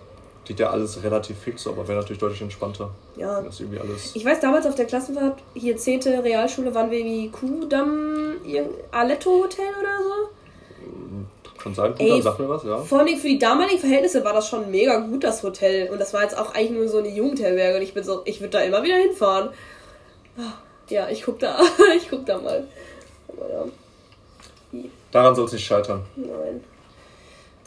Speaker 1: geht ja alles relativ fix, aber wäre natürlich deutlich entspannter.
Speaker 2: Ja. Das irgendwie alles. Ich weiß, damals auf der Klassenfahrt, hier 10. Realschule, waren wir wie Kuhdamm, Aletto Hotel oder so.
Speaker 1: Kann sein, Kuhdamm, sag mir was, ja.
Speaker 2: Vor allem für die damaligen Verhältnisse war das schon mega gut, das Hotel. Und das war jetzt auch eigentlich nur so eine Jugendherberge und ich bin so, ich würde da immer wieder hinfahren. Ah. Ja, ich guck da. ich guck da mal. Aber ja.
Speaker 1: Daran soll es nicht scheitern.
Speaker 2: Nein.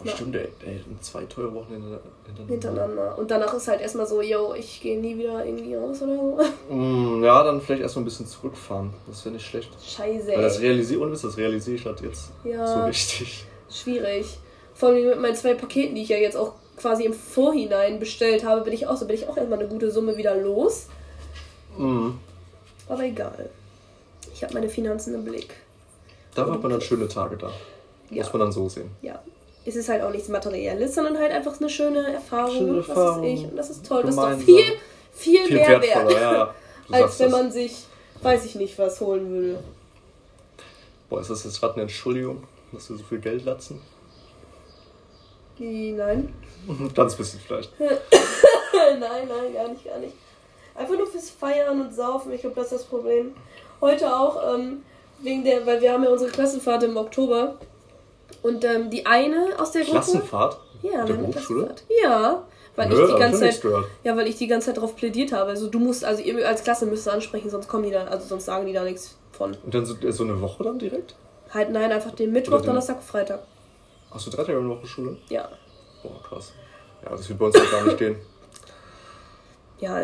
Speaker 1: Oh, stimmt, ey, ey, zwei teure Wochen hintereinander.
Speaker 2: hintereinander. Und danach ist halt erstmal so, yo, ich gehe nie wieder irgendwie raus oder so.
Speaker 1: Mm, ja, dann vielleicht erstmal ein bisschen zurückfahren. Das wäre nicht schlecht.
Speaker 2: Scheiße.
Speaker 1: Weil das realisiere und das realisiere ich halt jetzt ja, so richtig.
Speaker 2: Schwierig. Vor allem mit meinen zwei Paketen, die ich ja jetzt auch quasi im Vorhinein bestellt habe, bin ich auch so, bin ich auch erstmal eine gute Summe wieder los.
Speaker 1: Mhm.
Speaker 2: Aber egal. Ich habe meine Finanzen im Blick.
Speaker 1: Da hat man dann schöne Tage da. Ja. Muss man dann so sehen.
Speaker 2: Ja. Es ist halt auch nichts Materielles, sondern halt einfach eine schöne Erfahrung. Schöne Erfahrung. Das ist ich. Und das ist toll. Gemeinsam. Das ist doch viel, viel, viel mehr wert. Ja, als wenn man sich, weiß ich nicht, was holen würde.
Speaker 1: Boah, ist das jetzt gerade eine Entschuldigung, dass wir so viel Geld latzen?
Speaker 2: Nein.
Speaker 1: Ganz bisschen vielleicht.
Speaker 2: nein, nein, gar nicht, gar nicht. Einfach nur fürs Feiern und Saufen. Ich glaube, das ist das Problem. Heute auch, ähm, wegen der, weil wir haben ja unsere Klassenfahrt im Oktober. Und ähm, die eine aus der
Speaker 1: Gruppe. Klassenfahrt?
Speaker 2: Ja, der Berufsschule? Ja. Weil Nö, ich die ganze Zeit. Ja, weil ich die ganze Zeit darauf plädiert habe. Also du musst, also ihr als Klasse müsst ihr ansprechen, sonst kommen die da, also sonst sagen die da nichts von.
Speaker 1: Und dann so, so eine Woche dann direkt?
Speaker 2: Halt nein, einfach den Mittwoch, den... Donnerstag, Freitag.
Speaker 1: Hast du drei Tage in der Woche Schule?
Speaker 2: Ja.
Speaker 1: Boah, krass. Ja, das wird bei uns halt gar nicht gehen
Speaker 2: ja,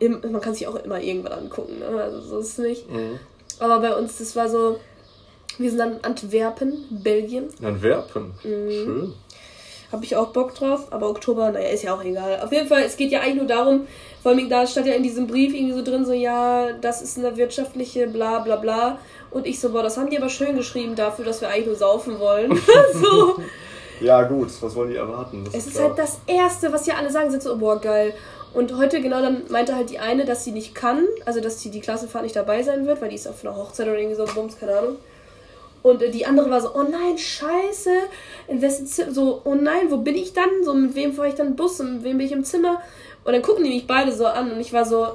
Speaker 2: man kann sich auch immer irgendwann angucken, ne? also so ist es nicht.
Speaker 1: Mhm.
Speaker 2: Aber bei uns, das war so, wir sind dann Antwerpen, Belgien.
Speaker 1: Antwerpen,
Speaker 2: mhm.
Speaker 1: schön.
Speaker 2: Habe ich auch Bock drauf, aber Oktober, naja, ist ja auch egal. Auf jeden Fall, es geht ja eigentlich nur darum, vor allem da stand ja in diesem Brief irgendwie so drin, so, ja, das ist eine wirtschaftliche bla bla bla. Und ich so, boah, das haben die aber schön geschrieben dafür, dass wir eigentlich nur saufen wollen. so.
Speaker 1: Ja, gut, was wollen die erwarten?
Speaker 2: Das es ist, ist halt das Erste, was ja alle sagen, sind so, boah, geil. Und heute genau dann meinte halt die eine, dass sie nicht kann, also dass sie die Klassenfahrt nicht dabei sein wird, weil die ist auf einer Hochzeit oder irgendwie so Bums, keine Ahnung. Und äh, die andere war so, oh nein, scheiße, in wessen Zimmer, so, oh nein, wo bin ich dann? So, mit wem fahre ich dann Bus und mit wem bin ich im Zimmer? Und dann gucken die mich beide so an und ich war so,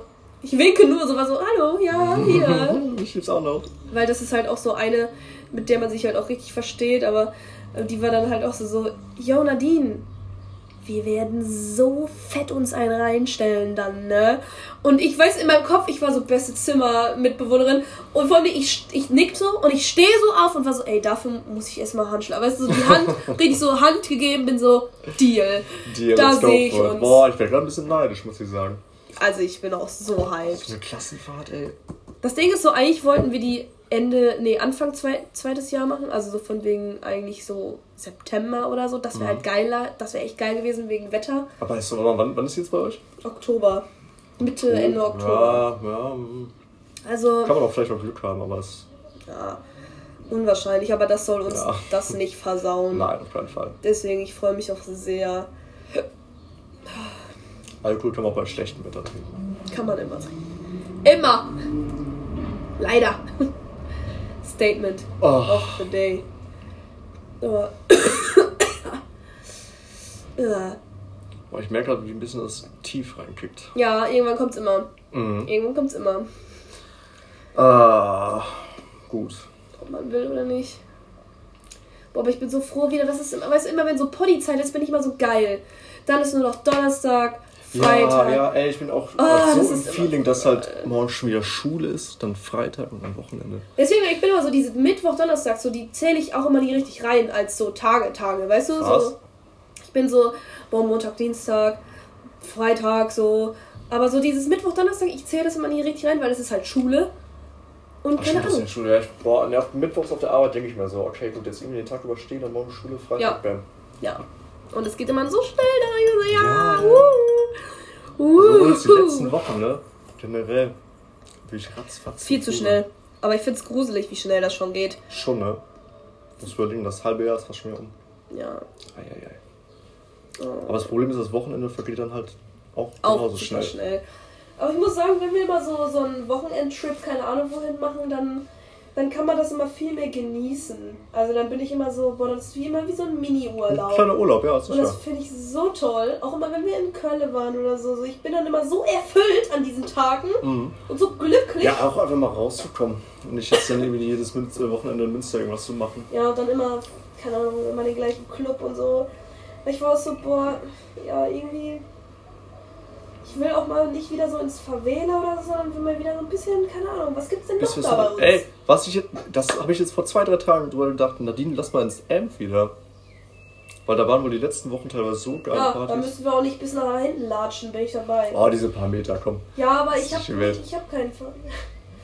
Speaker 2: ich winke nur, so war so, hallo, ja, hier.
Speaker 1: ich lieb's auch noch.
Speaker 2: Weil das ist halt auch so eine, mit der man sich halt auch richtig versteht, aber äh, die war dann halt auch so, so, yo Nadine, wir werden so fett uns einen reinstellen dann, ne? Und ich weiß in meinem Kopf, ich war so beste Zimmermitbewohnerin und vor allem ich, ich nick so und ich stehe so auf und war so, ey, dafür muss ich erstmal Hand schlagen. Weißt du, so die Hand, richtig so Hand gegeben, bin so, Deal.
Speaker 1: Deal, da sehe ich uns. Boah, ich wäre gerade ein bisschen neidisch, muss ich sagen.
Speaker 2: Also ich bin auch so hyped.
Speaker 1: So eine Klassenfahrt, ey.
Speaker 2: Das Ding ist so, eigentlich wollten wir die Ende, nee, Anfang zwei, zweites Jahr machen, also so von wegen eigentlich so September oder so. Das wäre halt mhm. halt geiler, das wäre echt geil gewesen wegen Wetter.
Speaker 1: Aber ist so, wann, wann ist jetzt bei euch?
Speaker 2: Oktober. Mitte, oh, Ende
Speaker 1: Oktober. Ja, ja. Hm.
Speaker 2: Also.
Speaker 1: Kann man auch vielleicht auch Glück haben, aber es.
Speaker 2: Ja, unwahrscheinlich, aber das soll uns ja. das nicht versauen.
Speaker 1: Nein, auf keinen Fall.
Speaker 2: Deswegen, ich freue mich auch sehr.
Speaker 1: Alkohol kann man auch bei schlechtem Wetter trinken.
Speaker 2: Kann man immer trinken. Immer! Leider. Statement
Speaker 1: oh.
Speaker 2: of the day. Aber.
Speaker 1: ja. Boah, ich merke gerade, wie ein bisschen das tief reinkickt.
Speaker 2: Ja, irgendwann kommt's immer.
Speaker 1: Mhm.
Speaker 2: Irgendwann kommt's immer.
Speaker 1: Ah, gut.
Speaker 2: Ob man will oder nicht. Boah, aber ich bin so froh wieder, das ist immer, weißt du, immer wenn so Poddy-Zeit ist, bin ich immer so geil. Dann ist nur noch Donnerstag,
Speaker 1: Freitag. Ja, ja, ey, ich bin auch oh, so im Feeling, dass halt morgen schon wieder Schule ist, dann Freitag und dann Wochenende.
Speaker 2: Deswegen, ich bin immer so diese Mittwoch, Donnerstag, so die zähle ich auch immer nie richtig rein als so Tage, Tage, weißt du? Was? So, ich bin so, boah, Montag, Dienstag, Freitag, so. Aber so dieses Mittwoch, Donnerstag, ich zähle das immer nie richtig rein, weil es ist halt Schule. Und
Speaker 1: Ach, keine Ahnung. Schule. Ja, ich, boah, nervt Mittwochs auf der Arbeit denke ich mir so, okay, gut, jetzt irgendwie den Tag überstehen, dann morgen Schule, Freitag,
Speaker 2: ja.
Speaker 1: bam.
Speaker 2: Ja. Und es geht immer so schnell, da so, ja, ja. Uh, uh.
Speaker 1: So die letzten Wochen, ne? Generell. Wie ich ratzfatz.
Speaker 2: Viel zu schnell. Aber ich finde es gruselig, wie schnell das schon geht.
Speaker 1: Schon, ne? Muss überlegen, das halbe Jahr ist fast schon wieder um.
Speaker 2: Ja.
Speaker 1: Eieiei. Oh. Aber das Problem ist, das Wochenende vergeht dann halt auch genauso auch schnell. schnell.
Speaker 2: Aber ich muss sagen, wenn wir immer so, so einen Wochenendtrip, keine Ahnung wohin machen, dann dann kann man das immer viel mehr genießen. Also dann bin ich immer so, boah, das ist wie immer wie so ein Mini-Urlaub.
Speaker 1: Ein kleiner Urlaub, ja,
Speaker 2: sicher. Und das finde ich so toll. Auch immer, wenn wir in Köln waren oder so. so ich bin dann immer so erfüllt an diesen Tagen mhm. und so glücklich.
Speaker 1: Ja, auch einfach mal rauszukommen. Und nicht jetzt dann irgendwie jedes äh, Wochenende in Münster irgendwas zu machen.
Speaker 2: Ja, und dann immer, keine Ahnung, immer den gleichen Club und so. Ich war so, boah, ja, irgendwie ich will auch mal nicht wieder so ins Favela oder so, sondern will mal wieder so ein bisschen, keine Ahnung, was gibt's denn noch da bei uns?
Speaker 1: Ey, was ich jetzt, das habe ich jetzt vor zwei, drei Tagen drüber gedacht, Nadine, lass mal ins Amp wieder. Weil da waren wohl die letzten Wochen teilweise so geil.
Speaker 2: Ja, Partys. da müssen wir auch nicht bis nach hinten latschen, bin ich dabei.
Speaker 1: Oh, diese paar Meter, komm.
Speaker 2: Ja, aber ich habe ich hab keinen Fahrrad.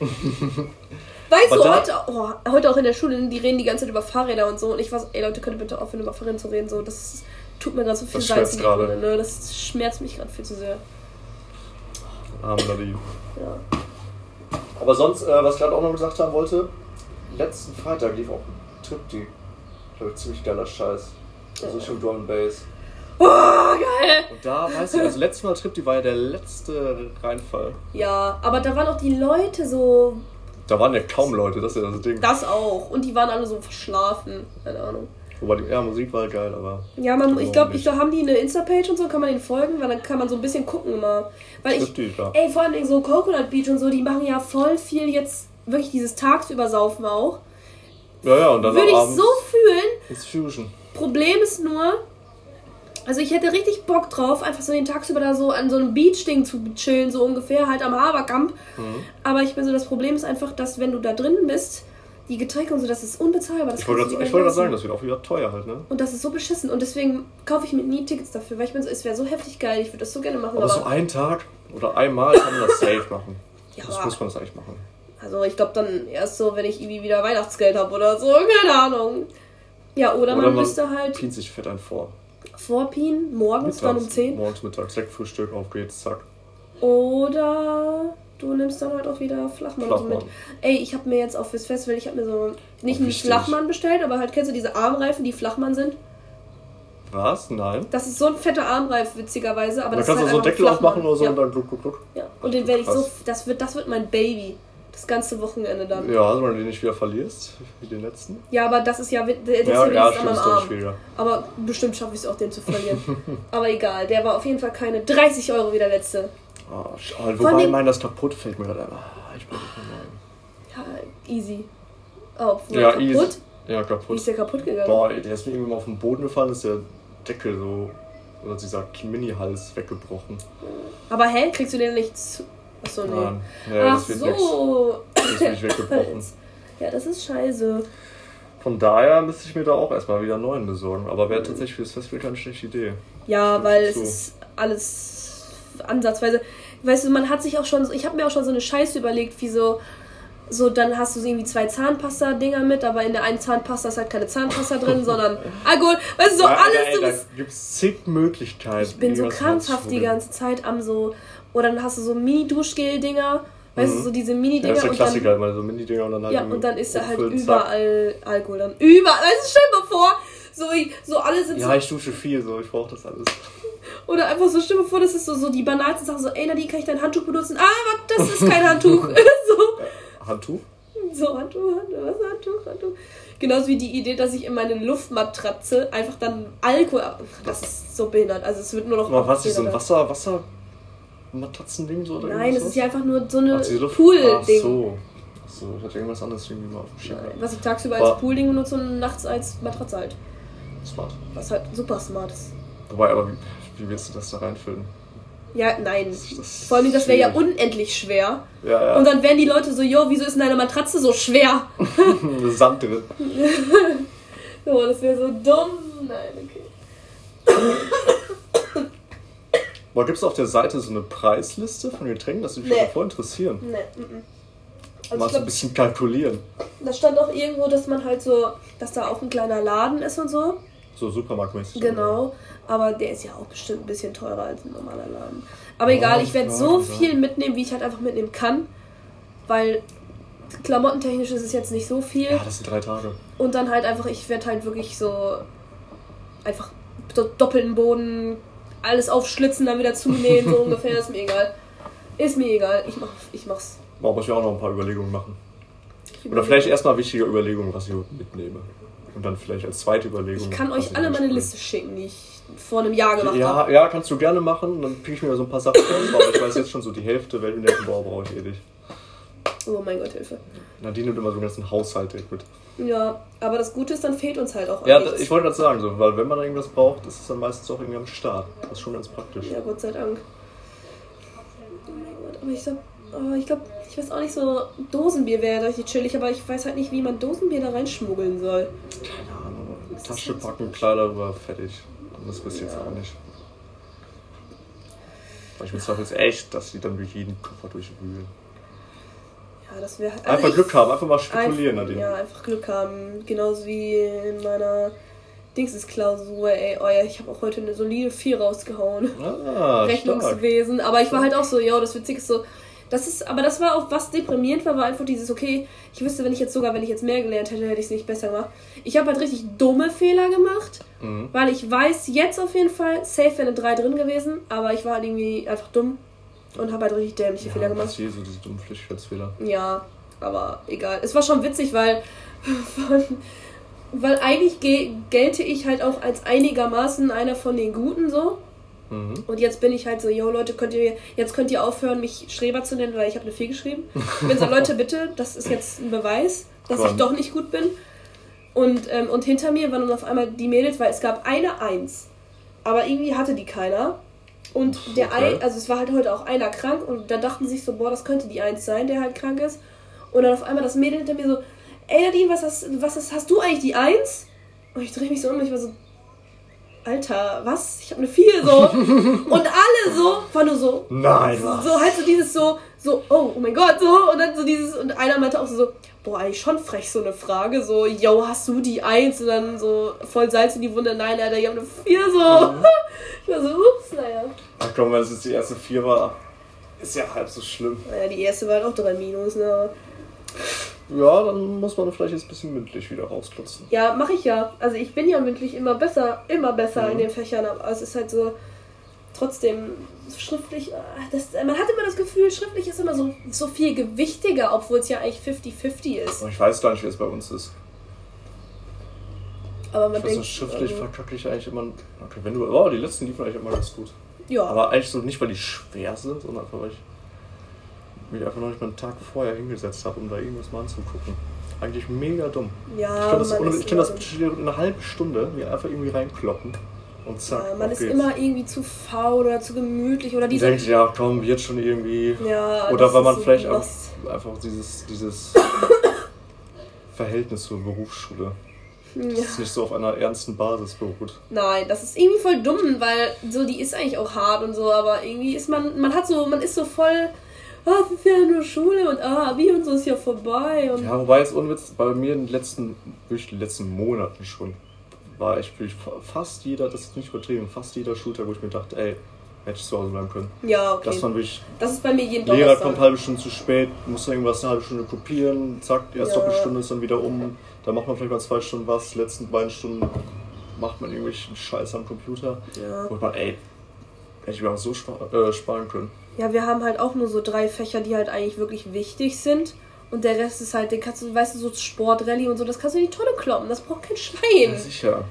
Speaker 2: weißt du, heute, oh, heute auch in der Schule, die reden die ganze Zeit über Fahrräder und so. Und ich war so, ey Leute, könnt ihr bitte aufhören, über Fahrräder zu reden? So, das tut mir gerade so viel Salz in die ne? Das schmerzt mich gerade viel zu sehr.
Speaker 1: Arme Nadine. Ja. Aber sonst, äh, was ich gerade auch noch gesagt haben wollte, letzten Freitag lief auch ein Trip, die, glaube ich, ziemlich geiler Scheiß. Also schon Drum Bass.
Speaker 2: Oh, geil!
Speaker 1: Und da, weißt du, also letztes Mal Trip, die war ja der letzte Reinfall.
Speaker 2: Ja, aber da waren auch die Leute so.
Speaker 1: Da waren ja kaum Leute, das ist ja das Ding.
Speaker 2: Das auch. Und die waren alle so verschlafen. Keine Ahnung.
Speaker 1: Wobei die ja, Musik war geil, aber.
Speaker 2: Ja, man, ich glaube, ich glaub, haben die eine Insta-Page und so, kann man denen folgen, weil dann kann man so ein bisschen gucken immer. Weil ich. Die, ey, vor allem so Coconut Beach und so, die machen ja voll viel jetzt wirklich dieses Tagsübersaufen auch.
Speaker 1: Ja, ja, und dann
Speaker 2: Würde ich so fühlen.
Speaker 1: Ist Fusion.
Speaker 2: Problem ist nur, also ich hätte richtig Bock drauf, einfach so den Tagsüber da so an so einem Beach-Ding zu chillen, so ungefähr, halt am Haberkamp. Mhm. Aber ich bin so, das Problem ist einfach, dass wenn du da drin bist, die Getränke und so, das ist unbezahlbar. Das
Speaker 1: ich wollte gerade wollt sagen, das wird auch wieder teuer halt, ne?
Speaker 2: Und das ist so beschissen. Und deswegen kaufe ich mir nie Tickets dafür, weil ich bin so, es wäre so heftig geil, ich würde das so gerne machen.
Speaker 1: Aber, aber so einen Tag oder einmal kann man das safe machen. ja, das muss man das eigentlich machen.
Speaker 2: Also ich glaube dann erst so, wenn ich irgendwie wieder Weihnachtsgeld habe oder so, keine Ahnung. Ja, oder, oder man, man müsste halt.
Speaker 1: Pient sich fett ein vor.
Speaker 2: Vorpien, morgens mittags, dann um 10.
Speaker 1: Morgens, mittags, direkt Frühstück, auf geht's, zack.
Speaker 2: Oder Du nimmst dann halt auch wieder Flachmann, Flachmann. mit. Ey, ich habe mir jetzt auch fürs Festival, ich habe mir so nicht einen Flachmann bestellt, aber halt kennst du diese Armreifen, die Flachmann sind?
Speaker 1: Was? Nein.
Speaker 2: Das ist so ein fetter Armreif, witzigerweise. Aber
Speaker 1: da
Speaker 2: das
Speaker 1: kannst
Speaker 2: ist
Speaker 1: halt du so einen Deckel aufmachen oder so ja. und dann gluck, gluck, gluck.
Speaker 2: Ja, und den werde ich so. Das wird, das wird mein Baby. Das ganze Wochenende dann.
Speaker 1: Ja, also wenn du den nicht wieder verlierst, wie den letzten.
Speaker 2: Ja, aber das ist ja. Der, der ja, ist ja, ja an meinem Arm. Aber bestimmt schaffe ich es auch, den zu verlieren. aber egal, der war auf jeden Fall keine 30 Euro wie der letzte.
Speaker 1: Oh, oh, wobei mein das kaputt fällt mir gerade ah, Ich bin nicht
Speaker 2: mehr Ja, easy. Oh,
Speaker 1: ja, kaputt? Easy. Ja,
Speaker 2: kaputt. Wie ist der kaputt gegangen?
Speaker 1: Boah, der ist mir irgendwie mal auf den Boden gefallen, ist der Deckel so, oder dieser Mini-Hals weggebrochen.
Speaker 2: Aber hä, kriegst du den nicht zu. Achso, nee.
Speaker 1: Nein. Ja, Ach das so. Das ist nicht weggebrochen.
Speaker 2: ja, das ist scheiße.
Speaker 1: Von daher müsste ich mir da auch erstmal wieder einen neuen besorgen. Aber wäre tatsächlich für das Festival keine schlechte Idee.
Speaker 2: Ja, weil es ist alles ansatzweise, weißt du, man hat sich auch schon, ich habe mir auch schon so eine Scheiße überlegt, wie so, so dann hast du irgendwie zwei Zahnpasta-Dinger mit, aber in der einen Zahnpasta ist halt keine Zahnpasta drin, sondern Alkohol, weißt du, so ja, alles. Ey, so,
Speaker 1: da gibt es zig Möglichkeiten.
Speaker 2: Ich bin so krampfhaft die ganze Zeit am so, oder dann hast du so Mini-Duschgel-Dinger. Weißt mhm. du, so diese Mini-Dinger. Ja,
Speaker 1: das ist der Klassiker, dann, so Mini-Dinger und dann halt.
Speaker 2: Ja, und dann ist da halt überall Zack. Alkohol. Dann überall. Weißt du, stell dir mal vor, so, so alle sind
Speaker 1: ja,
Speaker 2: so.
Speaker 1: Ja, ich dusche viel, so, ich brauche das alles.
Speaker 2: Oder einfach so, stell dir vor, das ist so, so die banalsten Sachen, so, ey Nadine, kann ich dein Handtuch benutzen? Ah, das ist kein Handtuch. so.
Speaker 1: Handtuch?
Speaker 2: So, Handtuch, Handtuch, was Handtuch, Handtuch. Genauso wie die Idee, dass ich in meine Luftmatratze einfach dann Alkohol. Das ist so behindert. Also es wird nur noch.
Speaker 1: Aber was ist so ein Wasser, Wasser Matratzending so?
Speaker 2: Nein, es ist ja einfach nur so eine Pool-Ding.
Speaker 1: Ach so. So, ich hatte irgendwas anderes irgendwie mal auf
Speaker 2: dem Schirm. Was ich tagsüber War als Poolding benutze und nachts als Matratze halt.
Speaker 1: Smart.
Speaker 2: Was halt super smart ist.
Speaker 1: Wobei, aber wie, willst du das da reinfüllen?
Speaker 2: Ja, nein. Das Vor allem, das wäre ja unendlich schwer. Ja, ja. Und dann wären die Leute so, jo, wieso ist denn deine Matratze so schwer?
Speaker 1: Sand drin.
Speaker 2: oh, das wäre so dumm. Nein, okay.
Speaker 1: Boah, gibt es auf der Seite so eine Preisliste von Getränken? Das würde mich nee. voll interessieren. Nee, m -m. Also Mal so ein bisschen kalkulieren.
Speaker 2: Da stand auch irgendwo, dass man halt so, dass da auch ein kleiner Laden ist und so.
Speaker 1: So supermarktmäßig.
Speaker 2: Genau, aber der ist ja auch bestimmt ein bisschen teurer als ein normaler Laden. Aber egal, ich werde so viel mitnehmen, wie ich halt einfach mitnehmen kann, weil klamottentechnisch ist es jetzt nicht so viel.
Speaker 1: Ja, das sind drei Tage.
Speaker 2: Und dann halt einfach, ich werde halt wirklich so einfach doppelten Boden, alles aufschlitzen, dann wieder zunähen, so ungefähr, ist mir egal. Ist mir egal, ich, mach, ich mach's.
Speaker 1: Man muss ja auch noch ein paar Überlegungen machen. Oder vielleicht erstmal wichtige Überlegungen, was ich mitnehme. Und dann vielleicht als zweite Überlegung.
Speaker 2: Ich kann euch alle meine Liste schicken, die ich vor einem Jahr gemacht
Speaker 1: ja,
Speaker 2: habe.
Speaker 1: Ja, kannst du gerne machen. Dann pick ich mir so ein paar Sachen raus. Aber ich weiß jetzt schon so, die Hälfte Weltminettenbau brauche ich eh nicht.
Speaker 2: Oh mein Gott, Hilfe.
Speaker 1: Nadine nimmt immer so einen ganzen Haushalt mit.
Speaker 2: Ja, aber das Gute ist, dann fehlt uns halt auch
Speaker 1: Ja, nichts. ich wollte gerade sagen, so, weil wenn man irgendwas braucht, ist es dann meistens auch irgendwie am Start. Das ist schon ganz praktisch.
Speaker 2: Ja, Gott sei Dank. Oh mein Gott, aber ich sag, oh, ich glaube, ich weiß auch nicht so, Dosenbier wäre richtig chillig, aber ich weiß halt nicht, wie man Dosenbier da reinschmuggeln soll.
Speaker 1: Keine Ahnung. Tasche packen, Kleider rüber, fertig. Das wisst ihr ja. jetzt auch nicht. Weil ich mir jetzt echt, dass die dann durch jeden Koffer durchwühlen.
Speaker 2: Ja, das wäre. Also
Speaker 1: einfach Glück haben, einfach mal spekulieren,
Speaker 2: einfach, Ja, einfach Glück haben. Genauso wie in meiner Dingsesklausur, ey. Oh ja, ich habe auch heute eine solide 4 rausgehauen. Ah, Rechnungswesen. Stark. Aber ich war halt auch so, ja, das Witzige ist so. Das ist, aber das war auch, was deprimierend war, war einfach dieses, okay, ich wüsste, wenn ich jetzt sogar, wenn ich jetzt mehr gelernt hätte, hätte ich es nicht besser gemacht. Ich habe halt richtig dumme Fehler gemacht, mhm. weil ich weiß jetzt auf jeden Fall, safe wäre eine 3 drin gewesen, aber ich war halt irgendwie einfach dumm und habe halt richtig dämliche ja, Fehler gemacht. Ich
Speaker 1: sehe so diese dummen Flüchtigkeitsfehler.
Speaker 2: Ja, aber egal. Es war schon witzig, weil weil eigentlich gelte ich halt auch als einigermaßen einer von den Guten so. Mhm. Und jetzt bin ich halt so, yo Leute, könnt ihr jetzt könnt ihr aufhören, mich Schreber zu nennen, weil ich habe eine Fee geschrieben. Ich bin so, Leute, bitte, das ist jetzt ein Beweis, dass Komm. ich doch nicht gut bin. Und, ähm, und hinter mir waren dann auf einmal die Mädels, weil es gab eine Eins. Aber irgendwie hatte die keiner. Und der okay. ein, also es war halt heute auch einer krank und da dachten sich so, boah, das könnte die Eins sein, der halt krank ist. Und dann auf einmal das Mädel hinter mir so, ey Nadine, was hast, was hast, hast du eigentlich die Eins? Und ich drehe mich so um und ich war so, Alter, was? Ich habe eine 4 so. und alle so, war nur so.
Speaker 1: Nein, was?
Speaker 2: So halt so dieses so, so, oh, oh mein Gott, so. Und dann so dieses, und einer meinte auch so, boah, eigentlich schon frech so eine Frage, so, yo, hast du die Eins? Und dann so voll Salz in die Wunde, nein, Alter, ich habe eine 4 so. Mhm. ich war so, ups, naja.
Speaker 1: Ach komm, wenn es jetzt die erste 4 war, ist ja halb so schlimm.
Speaker 2: Naja, die erste war halt auch 3 Minus, ne?
Speaker 1: Ja, dann muss man vielleicht jetzt ein bisschen mündlich wieder rausklotzen.
Speaker 2: Ja, mache ich ja. Also ich bin ja mündlich immer besser, immer besser mhm. in den Fächern, aber es ist halt so trotzdem schriftlich, äh, das, man hat immer das Gefühl, schriftlich ist immer so, so viel gewichtiger, obwohl es ja eigentlich 50-50 ist.
Speaker 1: Ich weiß gar nicht, wie es bei uns ist.
Speaker 2: Aber man ich denkt,
Speaker 1: weiß, schriftlich ähm, verkacke ich eigentlich immer. Okay, wenn du. Oh, die letzten liefen eigentlich immer ganz gut. Ja. Aber eigentlich so nicht, weil die schwer sind, sondern einfach, weil ich mich einfach noch nicht mal einen Tag vorher hingesetzt habe, um da irgendwas mal anzugucken. Eigentlich mega dumm.
Speaker 2: Ja,
Speaker 1: ich kann das, ich kann das eine halbe Stunde mir einfach irgendwie reinkloppen. Und zack,
Speaker 2: ja, man ist geht's. immer irgendwie zu faul oder zu gemütlich oder diese.
Speaker 1: Denkt, ja, komm, wird schon irgendwie.
Speaker 2: Ja,
Speaker 1: oder weil man vielleicht auch einfach dieses, dieses Verhältnis zur Berufsschule. Ja. Das ist nicht so auf einer ernsten Basis beruht.
Speaker 2: Nein, das ist irgendwie voll dumm, weil so die ist eigentlich auch hart und so, aber irgendwie ist man, man hat so, man ist so voll ah, wir sind ja nur Schule und ah, Abi und so ist ja vorbei. Und
Speaker 1: ja, wobei es unwitz, bei mir in den letzten, durch die letzten Monaten schon, war echt wirklich fast jeder, das ist nicht übertrieben, fast jeder Schultag, wo ich mir dachte, ey, hätte ich zu Hause bleiben können.
Speaker 2: Ja, okay.
Speaker 1: Das, wirklich,
Speaker 2: das ist bei mir jeden
Speaker 1: Lehrer kommt eine halbe Stunde zu spät, muss irgendwas eine halbe Stunde kopieren, zack, die erste ja. Doppelstunde ist dann wieder um, dann macht man vielleicht mal zwei Stunden was, die letzten beiden Stunden macht man irgendwelchen Scheiß am Computer. Ja. Und man, ey, hätte ich mir auch so äh, sparen können.
Speaker 2: Ja, wir haben halt auch nur so drei Fächer, die halt eigentlich wirklich wichtig sind. Und der Rest ist halt, den kannst du, weißt du, so Sportrallye und so, das kannst du in die Tonne kloppen. Das braucht kein Schwein.
Speaker 1: Ja, sicher.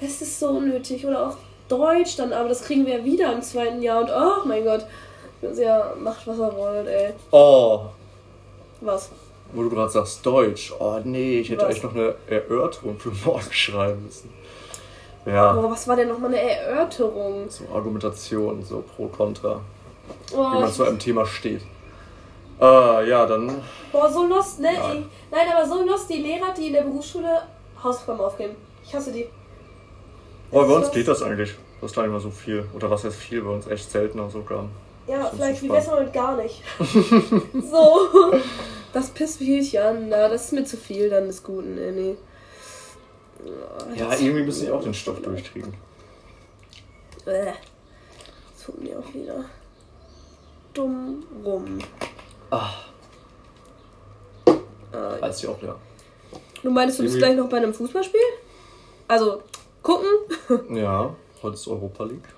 Speaker 2: Es ist so unnötig. Oder auch Deutsch dann, aber das kriegen wir ja wieder im zweiten Jahr. Und oh mein Gott. Ja, macht was er wollt, ey.
Speaker 1: Oh.
Speaker 2: Was?
Speaker 1: wo du gerade sagst, Deutsch. Oh nee, ich hätte was? eigentlich noch eine Erörterung für morgen schreiben müssen.
Speaker 2: Ja. Boah, was war denn nochmal eine Erörterung?
Speaker 1: So Argumentation, so pro kontra. Oh, wie man zu einem Thema steht. Äh, ja, dann.
Speaker 2: Boah, so lost, ne? Ja. Nein, aber so lost die Lehrer, die in der Berufsschule Hausaufgaben aufgeben. Ich hasse die.
Speaker 1: Oh, bei uns geht das eigentlich. Das ist gar nicht mal so viel. Oder was heißt viel? Bei uns echt selten Hausaufgaben.
Speaker 2: Ja, vielleicht wie besser mit gar nicht. so. Das pisst mich an. Na, das ist mir zu viel dann des Guten, nee. nee.
Speaker 1: Ja, irgendwie müsste ich auch den Stoff durchkriegen.
Speaker 2: Äh. Das tut mir auch wieder dumm rum. Ach.
Speaker 1: Ah, Weiß ich auch, ja.
Speaker 2: Du meinst, du bist gleich noch bei einem Fußballspiel? Also, gucken?
Speaker 1: ja, heute ist Europa League.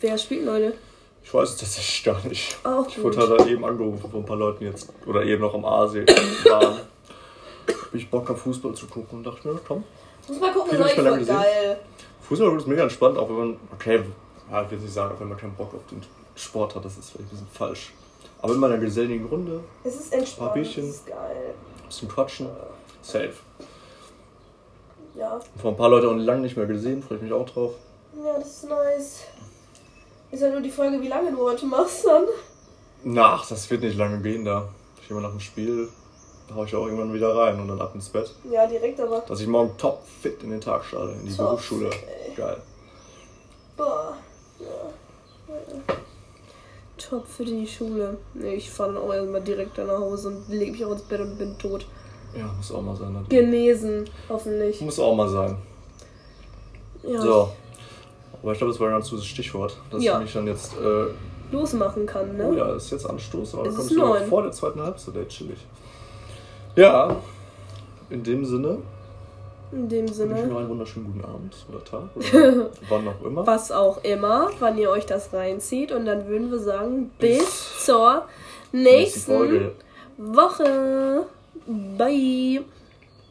Speaker 2: Wer spielt, Leute?
Speaker 1: Ich weiß es tatsächlich gar nicht. Auch ich wurde halt eben angerufen von ein paar Leuten jetzt, oder eben noch am Aasee waren. Hab ich Bock auf Fußball zu gucken und dachte mir, komm. Fußball gucken ist voll geil. Fußball ist mega entspannt, auch wenn man, okay, ja, ich will nicht sagen, auch wenn man keinen Bock auf den Sport hat, das ist vielleicht ein bisschen falsch. Aber in meiner geselligen Runde,
Speaker 2: es ist entspannt,
Speaker 1: ein paar Bierchen, ist geil. bisschen quatschen, safe. Ja. Vor ein paar Leuten auch lange nicht mehr gesehen, freue ich mich auch drauf.
Speaker 2: Ja, das ist nice. Ist ja nur die Frage, wie lange du heute machst dann.
Speaker 1: Nach, das wird nicht lange gehen da. Ich immer nach dem Spiel hau ich auch irgendwann wieder rein und dann ab ins Bett.
Speaker 2: Ja, direkt aber.
Speaker 1: Dass ich morgen top fit in den Tag starte, in die top, Berufsschule. Ey. Geil. Boah.
Speaker 2: Ja. Top für die Schule. Nee, ich fahre dann auch erstmal direkt nach Hause und lege mich auch ins Bett und bin tot.
Speaker 1: Ja, muss auch mal sein. Natürlich.
Speaker 2: Genesen, hoffentlich.
Speaker 1: Muss auch mal sein. Ja. So. Aber ich glaube, das war ein ganz gutes Stichwort, dass ja. ich mich dann jetzt äh,
Speaker 2: losmachen kann, ne?
Speaker 1: Oh ja, ist jetzt Anstoß, aber dann kommst du vor der zweiten Halbzeit, chillig. Ja, in dem Sinne.
Speaker 2: In dem Sinne.
Speaker 1: Ich noch einen wunderschönen guten Abend oder Tag oder wann auch immer.
Speaker 2: Was auch immer, wann ihr euch das reinzieht. Und dann würden wir sagen, bis zur nächsten Woche. Bye.